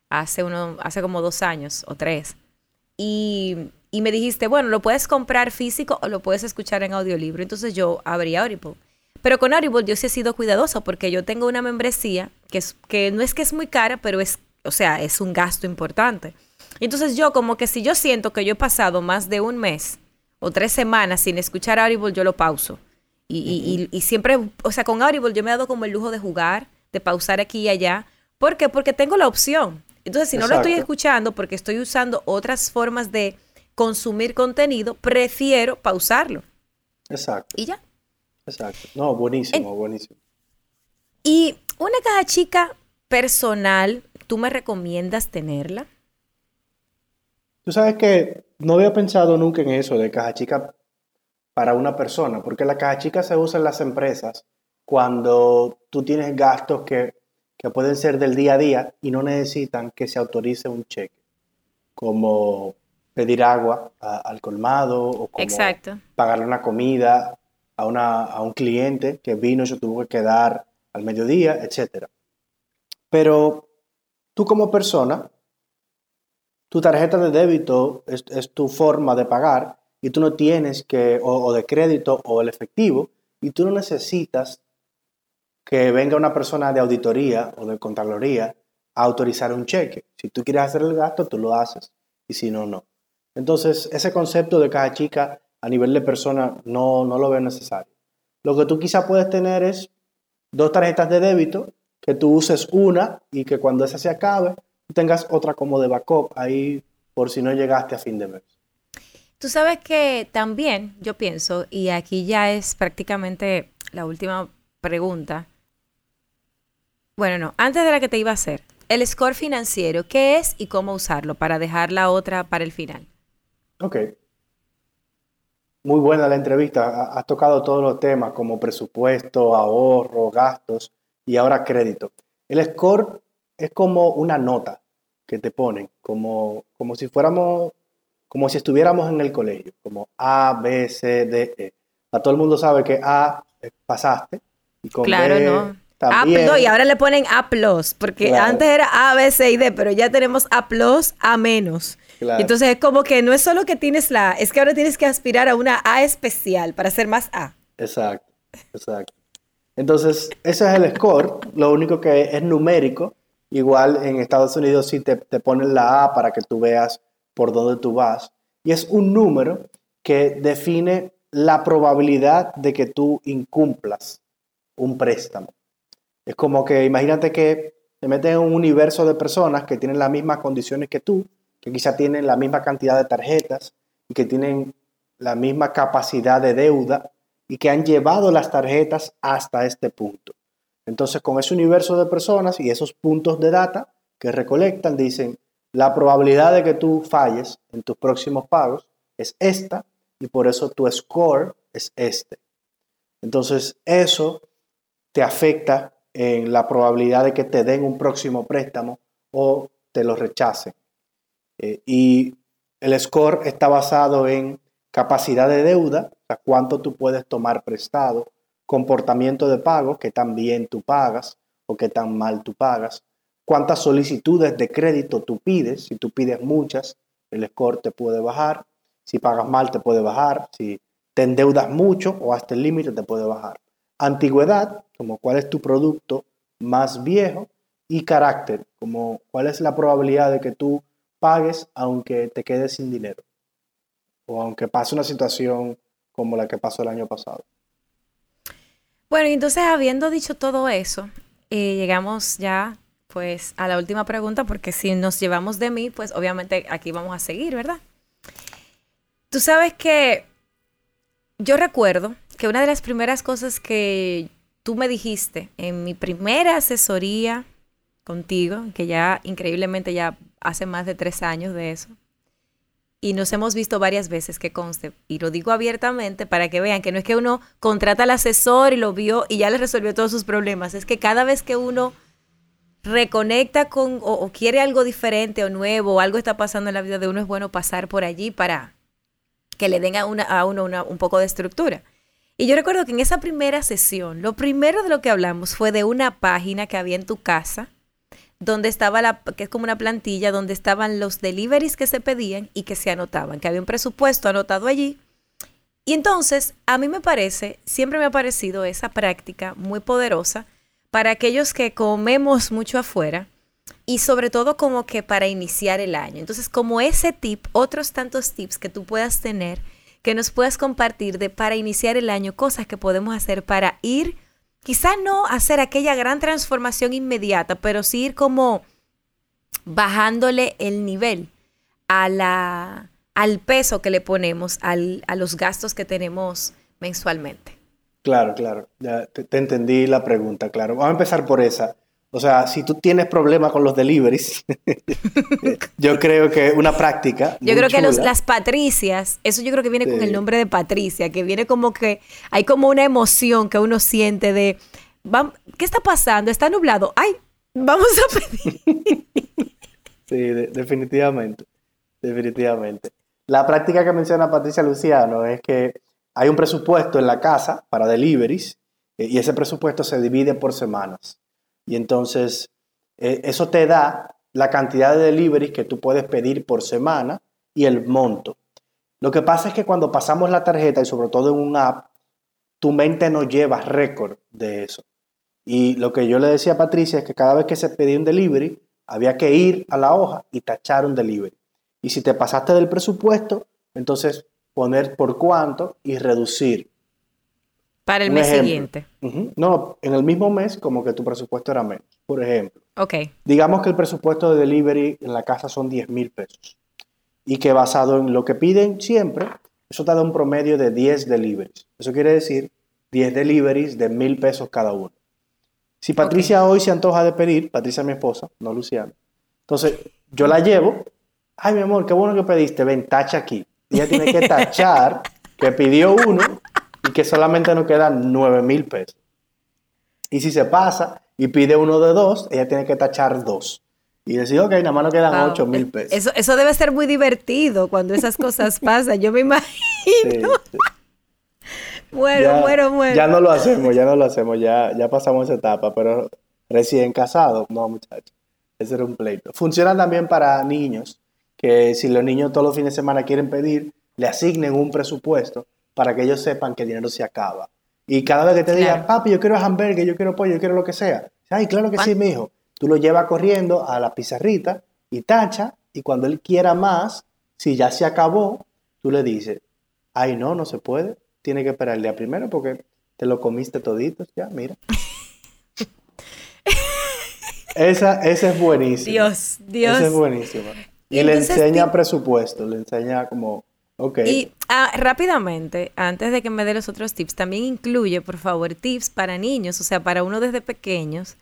Speaker 2: hace, uno, hace como dos años o tres. Y y me dijiste, bueno, lo puedes comprar físico o lo puedes escuchar en audiolibro. Entonces yo abrí Audible. Pero con Audible yo sí he sido cuidadoso porque yo tengo una membresía que, es, que no es que es muy cara, pero es, o sea, es un gasto importante. Entonces yo como que si yo siento que yo he pasado más de un mes o tres semanas sin escuchar Audible, yo lo pauso. Y, y, siempre, o sea, con Audible yo me he dado como el lujo de jugar, de pausar aquí y allá. ¿Por qué? Porque tengo la opción. Entonces, si no lo estoy escuchando porque estoy usando otras formas de consumir contenido, prefiero pausarlo.
Speaker 3: Exacto.
Speaker 2: Y ya.
Speaker 3: Exacto. No, buenísimo, buenísimo.
Speaker 2: Y una caja chica personal, ¿tú me recomiendas tenerla?
Speaker 3: Tú sabes que no había pensado nunca en eso de caja chica para una persona, porque la caja chica se usa en las empresas cuando tú tienes gastos que, que pueden ser del día a día y no necesitan que se autorice un cheque, como pedir agua al colmado o como pagarle una comida a, una, a un cliente que vino y se tuvo que quedar al mediodía, etc. Pero tú como persona, tu tarjeta de débito es, tu forma de pagar y tú no tienes que, o, de crédito o el efectivo, y tú no necesitas que venga una persona de auditoría o de contraloría a autorizar un cheque. Si tú quieres hacer el gasto, tú lo haces, y si no, no. Entonces, ese concepto de caja chica a nivel de persona no, no lo veo necesario. Lo que tú quizá puedes tener es dos tarjetas de débito, que tú uses una y que cuando esa se acabe, tengas otra como de backup ahí por si no llegaste a fin de mes.
Speaker 2: Tú sabes que también yo pienso, y aquí ya es prácticamente la última pregunta. Bueno, no, antes de la que te iba a hacer, el score financiero, ¿qué es y cómo usarlo para dejar la otra para el final?
Speaker 3: Ok. Muy buena la entrevista. Has tocado todos los temas como presupuesto, ahorro, gastos y ahora crédito. El score es como una nota que te ponen, como, como si fuéramos como si estuviéramos en el colegio, como A, B, C, D, E. A todo el mundo sabe que A pasaste y con
Speaker 2: claro,
Speaker 3: B
Speaker 2: no.
Speaker 3: también.
Speaker 2: A, y ahora le ponen A+, porque
Speaker 3: Claro.
Speaker 2: antes era A, B, C y D, pero ya tenemos A+, A menos.
Speaker 3: Claro.
Speaker 2: Entonces es como que no es solo que tienes la A, es que ahora tienes que aspirar a una A especial para ser más A.
Speaker 3: Exacto, exacto. Entonces, ese es el score, lo único que es numérico. Igual en Estados Unidos sí te, te ponen la A para que tú veas por dónde tú vas. Y es un número que define la probabilidad de que tú incumplas un préstamo. Es como que imagínate que te metes en un universo de personas que tienen las mismas condiciones que tú, que quizá tienen la misma cantidad de tarjetas y que tienen la misma capacidad de deuda y que han llevado las tarjetas hasta este punto. Entonces, con ese universo de personas y esos puntos de data que recolectan, dicen, la probabilidad de que tú falles en tus próximos pagos es esta y por eso tu score es este. Entonces, eso te afecta en la probabilidad de que te den un próximo préstamo o te lo rechacen. Eh, y el score está basado en capacidad de deuda, o sea, cuánto tú puedes tomar prestado, comportamiento de pago, que tan bien tú pagas o que tan mal tú pagas, cuántas solicitudes de crédito tú pides, si tú pides muchas, el score te puede bajar, si pagas mal te puede bajar, si te endeudas mucho o hasta el límite te puede bajar. Antigüedad, como cuál es tu producto más viejo, y carácter, como cuál es la probabilidad de que tú pagues aunque te quedes sin dinero o aunque pase una situación como la que pasó el año pasado.
Speaker 2: Bueno, entonces habiendo dicho todo eso, eh, llegamos ya pues a la última pregunta, porque si nos llevamos de mí, pues obviamente aquí vamos a seguir, ¿verdad? Tú sabes que yo recuerdo que una de las primeras cosas que tú me dijiste en mi primera asesoría contigo, que ya increíblemente ya hace más de tres años de eso, y nos hemos visto varias veces que conste, y lo digo abiertamente para que vean que no es que uno contrata al asesor y lo vio y ya le resolvió todos sus problemas, es que cada vez que uno reconecta con o, quiere algo diferente o nuevo, o algo está pasando en la vida de uno, es bueno pasar por allí para que le den a, una, a uno una- un poco de estructura. Y yo recuerdo que en esa primera sesión, lo primero de lo que hablamos fue de una página que había en tu casa, donde estaba la, que es como una plantilla, donde estaban los deliveries que se pedían y que se anotaban, que había un presupuesto anotado allí. Y entonces, a mí me parece, siempre me ha parecido esa práctica muy poderosa para aquellos que comemos mucho afuera y sobre todo como que para iniciar el año. Entonces, como ese tip, otros tantos tips que tú puedas tener, que nos puedas compartir de para iniciar el año, cosas que podemos hacer para ir, quizá no hacer aquella gran transformación inmediata, pero sí ir como bajándole el nivel a la, al peso que le ponemos al- a los gastos que tenemos mensualmente.
Speaker 3: Claro, claro, ya te, te entendí la pregunta, claro. Vamos a empezar por esa. O sea, si tú tienes problemas con los deliveries, [LAUGHS] yo creo que una práctica.
Speaker 2: Yo creo que los- las patricias, eso yo creo que viene con el nombre de Patricia, que viene como que hay como una emoción que uno siente de, "Vam- ¿qué está pasando? Está nublado. Ay, vamos a pedir. [LAUGHS]
Speaker 3: Sí, de- definitivamente. Definitivamente. La práctica que menciona Patricia Luciano es que hay un presupuesto en la casa para deliveries eh, y ese presupuesto se divide por semanas. Y entonces eh, eso te da la cantidad de deliveries que tú puedes pedir por semana y el monto. Lo que pasa es que cuando pasamos la tarjeta y sobre todo en un app, tu mente no lleva récord de eso. Y lo que yo le decía a Patricia es que cada vez que se pedía un delivery, había que ir a la hoja y tachar un delivery. Y si te pasaste del presupuesto, entonces poner por cuánto y reducir.
Speaker 2: Para el
Speaker 3: Un
Speaker 2: mes
Speaker 3: ejemplo.
Speaker 2: siguiente.
Speaker 3: No, en el mismo mes como que tu presupuesto era menos. Por ejemplo,
Speaker 2: Ok.
Speaker 3: digamos que el presupuesto de delivery en la casa son 10 mil pesos. Y que basado en lo que piden siempre, eso te da un promedio de 10 deliveries. Eso quiere decir 10 deliveries de mil pesos cada uno. Si Patricia hoy se antoja de pedir, Patricia mi esposa, no Luciana, entonces yo la llevo, ay mi amor, qué bueno que pediste, ven, tacha aquí. Ella tiene que [LAUGHS] tachar que pidió uno y que solamente nos quedan 9 mil pesos. Y si se pasa y pide uno de dos, ella tiene que tachar dos. y decir, ok, nada más nos quedan
Speaker 2: Wow.
Speaker 3: 8 mil pesos.
Speaker 2: Eso, eso debe ser muy divertido cuando esas cosas [LAUGHS] pasan. Yo me imagino.
Speaker 3: Sí, sí.
Speaker 2: Muero,
Speaker 3: ya,
Speaker 2: muero, muero.
Speaker 3: ya no lo hacemos, ya no lo hacemos, ya, ya pasamos esa etapa, pero recién casado, no muchachos, ese era un pleito. Funciona también para niños, que si los niños todos los fines de semana quieren pedir, le asignen un presupuesto para que ellos sepan que el dinero se acaba. Y cada vez que te digan,
Speaker 2: Claro.
Speaker 3: papi, yo quiero hamburgues, yo quiero pollo, yo quiero lo que sea. Ay, claro que sí,
Speaker 2: ¿Cuán-
Speaker 3: mijo. Tú lo llevas corriendo a la pizarrita y tacha, y cuando él quiera más, si ya se acabó, tú le dices, ay, no, no se puede. Tiene que esperar el día primero porque te lo comiste toditos, ya, mira. [LAUGHS] esa, esa es buenísima.
Speaker 2: Dios, Dios.
Speaker 3: Esa es buenísima. Y,
Speaker 2: Y
Speaker 3: le enseña presupuesto, le enseña como,
Speaker 2: Y ah, rápidamente, antes de que me dé los otros tips, también incluye, por favor, tips para niños, o sea, para uno desde pequeños,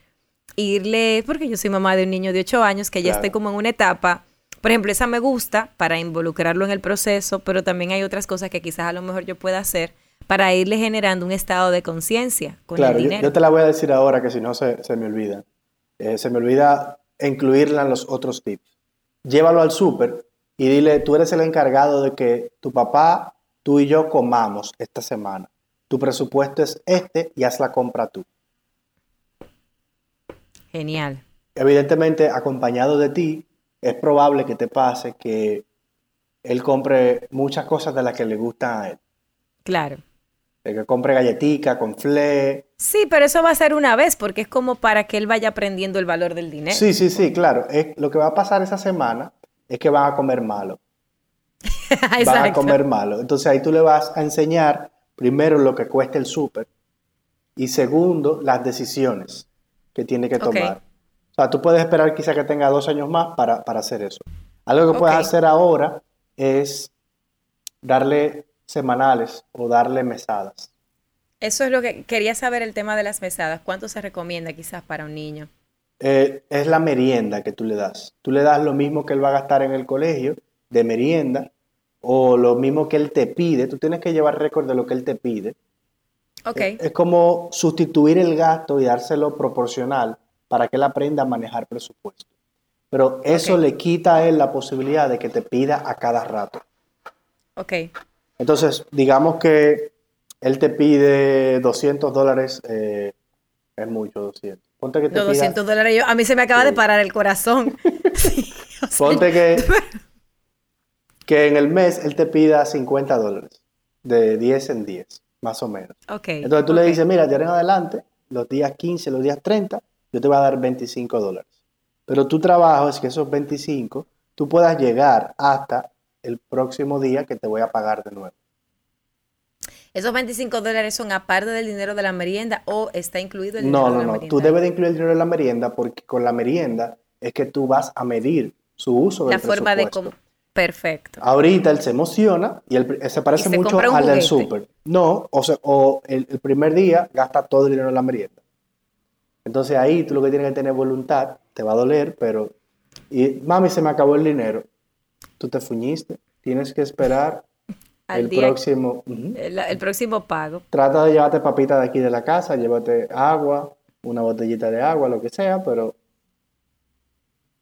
Speaker 2: irle, porque yo soy mamá de un niño de 8 años que ya
Speaker 3: Claro.
Speaker 2: estoy como en una etapa, por ejemplo, esa me gusta para involucrarlo en el proceso, pero también hay otras cosas que quizás a lo mejor yo pueda hacer para irle generando un estado de conciencia con
Speaker 3: Claro,
Speaker 2: el
Speaker 3: yo,
Speaker 2: dinero.
Speaker 3: yo te la voy a decir ahora que si no se, se me olvida. Eh, se me olvida incluirla en los otros tips. Llévalo al súper y dile, tú eres el encargado de que tu papá, tú y yo comamos esta semana. Tu presupuesto es este y haz la compra tú.
Speaker 2: Genial.
Speaker 3: Evidentemente, acompañado de ti, es probable que te pase que él compre muchas cosas de las que le gustan a él.
Speaker 2: Claro.
Speaker 3: De que compre galletica con fle,
Speaker 2: Sí, pero eso va a ser una vez, porque es como para que él vaya aprendiendo el valor del dinero.
Speaker 3: Sí, sí, sí, claro. Es, lo que va a pasar esa semana es que van a comer malo. [LAUGHS] Van a comer malo. Entonces ahí tú le vas a enseñar primero lo que cuesta el súper y segundo las decisiones que tiene que tomar. O sea, tú puedes esperar quizá que tenga dos años más para, para hacer eso. Algo que puedes hacer ahora es darle semanales o darle mesadas.
Speaker 2: Eso es lo que quería saber el tema de las mesadas. ¿Cuánto se recomienda quizás para un niño?
Speaker 3: Eh, es la merienda que tú le das. Tú le das lo mismo que él va a gastar en el colegio de merienda o lo mismo que él te pide. Tú tienes que llevar récord de lo que él te pide.
Speaker 2: Ok.
Speaker 3: Es, es como sustituir el gasto y dárselo proporcional para que él aprenda a manejar presupuesto. Pero eso le quita a él la posibilidad de que te pida a cada rato.
Speaker 2: Ok.
Speaker 3: Entonces, digamos que él te pide 200 dólares, eh, es mucho 200. Ponte que te
Speaker 2: Los
Speaker 3: pida-
Speaker 2: 200 dólares. yo- a mí se me acaba
Speaker 3: Sí.
Speaker 2: de parar el corazón. [LAUGHS] Sí, o sea,
Speaker 3: Ponte que, [LAUGHS] que en el mes él te pida 50 dólares, de 10 en 10, más o menos.
Speaker 2: Ok.
Speaker 3: Entonces tú le
Speaker 2: ok.
Speaker 3: dices, mira, de ahora en adelante, los días 15, los días 30, yo te voy a dar 25 dólares. Pero tu trabajo es que esos 25 tú puedas llegar hasta el próximo día que te voy a pagar de nuevo.
Speaker 2: ¿Esos 25 dólares son aparte del dinero de la merienda o está incluido el
Speaker 3: No,
Speaker 2: dinero de
Speaker 3: no,
Speaker 2: la
Speaker 3: no.
Speaker 2: merienda?
Speaker 3: Tú debes de incluir el dinero en la merienda porque con la merienda es que tú vas a medir su uso del
Speaker 2: La forma de
Speaker 3: presupuesto.
Speaker 2: cómo... Perfecto.
Speaker 3: Ahorita él se emociona y él, se parece
Speaker 2: Y se
Speaker 3: mucho al del súper. No, o, sea, o el, el primer día gasta todo el dinero en la merienda. Entonces ahí tú lo que tienes que tener voluntad, te va a doler, pero... Y mami, se me acabó el dinero. Tú te fuñiste, tienes que esperar
Speaker 2: Al
Speaker 3: el
Speaker 2: día-
Speaker 3: próximo...
Speaker 2: El, el próximo pago.
Speaker 3: Trata de llevarte papita de aquí de la casa, llévate agua, una botellita de agua, lo que sea, pero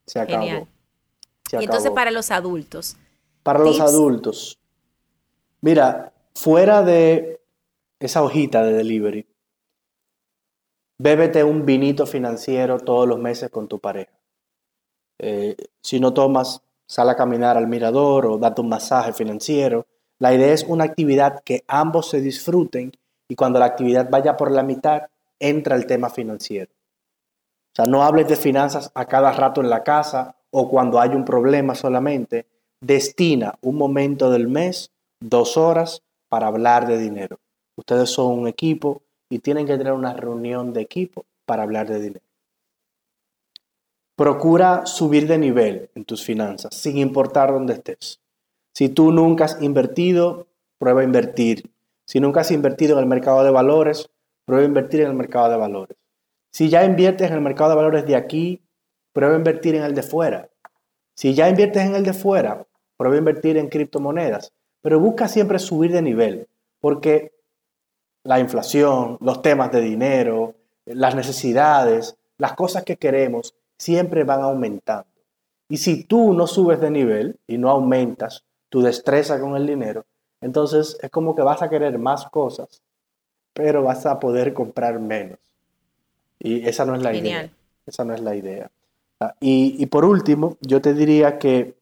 Speaker 3: se acabó.
Speaker 2: Genial.
Speaker 3: Se
Speaker 2: Y entonces para los adultos.
Speaker 3: Para los adultos. Mira, fuera de esa hojita de delivery, bébete un vinito financiero todos los meses con tu pareja. Eh, si no tomas, sal a caminar al mirador o date un masaje financiero. La idea es una actividad que ambos se disfruten y cuando la actividad vaya por la mitad, entra el tema financiero. O sea, no hables de finanzas a cada rato en la casa o cuando hay un problema solamente. Destina un momento del mes, dos horas, para hablar de dinero. Ustedes son un equipo y tienen que tener una reunión de equipo para hablar de dinero. Procura subir de nivel en tus finanzas, sin importar dónde estés. Si tú nunca has invertido, prueba a invertir. Si nunca has invertido en el mercado de valores, prueba a invertir en el mercado de valores. Si ya inviertes en el mercado de valores de aquí, prueba a invertir en el de fuera. Si ya inviertes en el de fuera, prueba a invertir en criptomonedas. Pero busca siempre subir de nivel, porque la inflación, los temas de dinero, las necesidades, las cosas que queremos, siempre van aumentando. Y si tú no subes de nivel y no aumentas tu destreza con el dinero, entonces es como que vas a querer más cosas, pero vas a poder comprar menos. Y esa no es la idea. Esa no es la idea. Ah, y, y por último, yo te diría que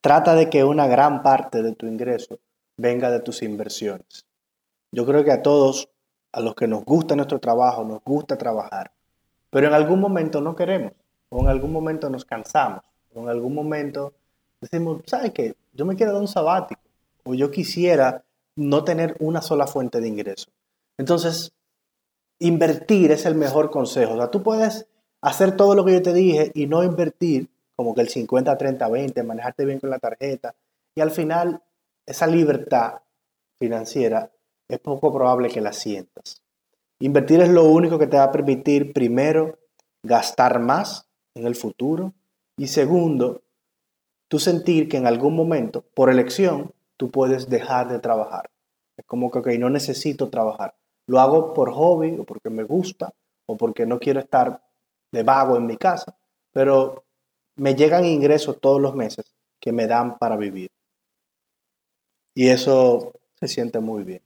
Speaker 3: trata de que una gran parte de tu ingreso venga de tus inversiones. Yo creo que a todos, a los que nos gusta nuestro trabajo, nos gusta trabajar, pero en algún momento no queremos, o en algún momento nos cansamos, o en algún momento decimos, ¿sabes qué? Yo me quiero dar un sabático, o yo quisiera no tener una sola fuente de ingreso. Entonces, invertir es el mejor consejo. O sea, tú puedes hacer todo lo que yo te dije y no invertir, como que el 50, 30, 20, manejarte bien con la tarjeta, y al final esa libertad financiera es poco probable que la sientas. Invertir es lo único que te va a permitir, primero, gastar más en el futuro y segundo, tú sentir que en algún momento, por elección, tú puedes dejar de trabajar. Es como que, ok, no necesito trabajar. Lo hago por hobby o porque me gusta o porque no quiero estar de vago en mi casa, pero me llegan ingresos todos los meses que me dan para vivir. Y eso se siente muy bien.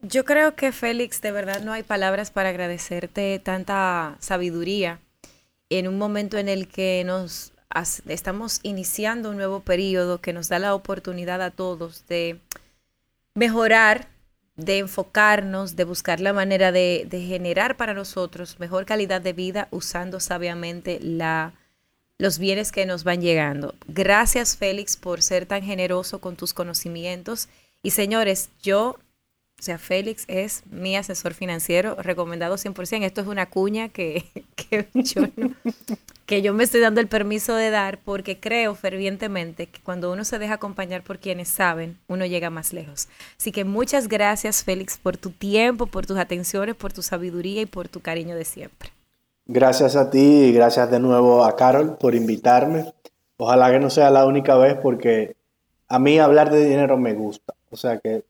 Speaker 2: Yo creo que Félix, de verdad no hay palabras para agradecerte tanta sabiduría en un momento en el que nos estamos iniciando un nuevo periodo que nos da la oportunidad a todos de mejorar, de enfocarnos, de buscar la manera de, de generar para nosotros mejor calidad de vida usando sabiamente la, los bienes que nos van llegando. Gracias Félix por ser tan generoso con tus conocimientos. Y señores, yo o sea, Félix es mi asesor financiero, recomendado 100%. Esto es una cuña que, [LAUGHS] yo que yo me estoy dando el permiso de dar porque creo fervientemente que cuando uno se deja acompañar por quienes saben, uno llega más lejos. Así que muchas gracias, Félix, por tu tiempo, por tus atenciones, por tu sabiduría y por tu cariño de siempre.
Speaker 3: Gracias a ti y gracias de nuevo a Carol por invitarme. Ojalá que no sea la única vez porque a mí hablar de dinero me gusta. O sea que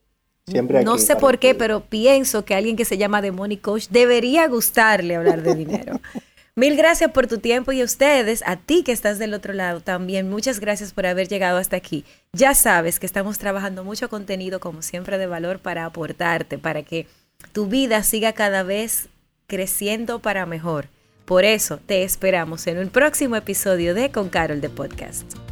Speaker 2: no sé por qué, pero pienso que alguien que se llama The Money Coach debería gustarle hablar de dinero. [LAUGHS] Mil gracias por tu tiempo y a ustedes, a ti que estás del otro lado también, muchas gracias por haber llegado hasta aquí. Ya sabes que estamos trabajando mucho contenido, como siempre, de valor para aportarte, para que tu vida siga cada vez creciendo para mejor. Por eso te esperamos en un próximo episodio de Con Carol de Podcast.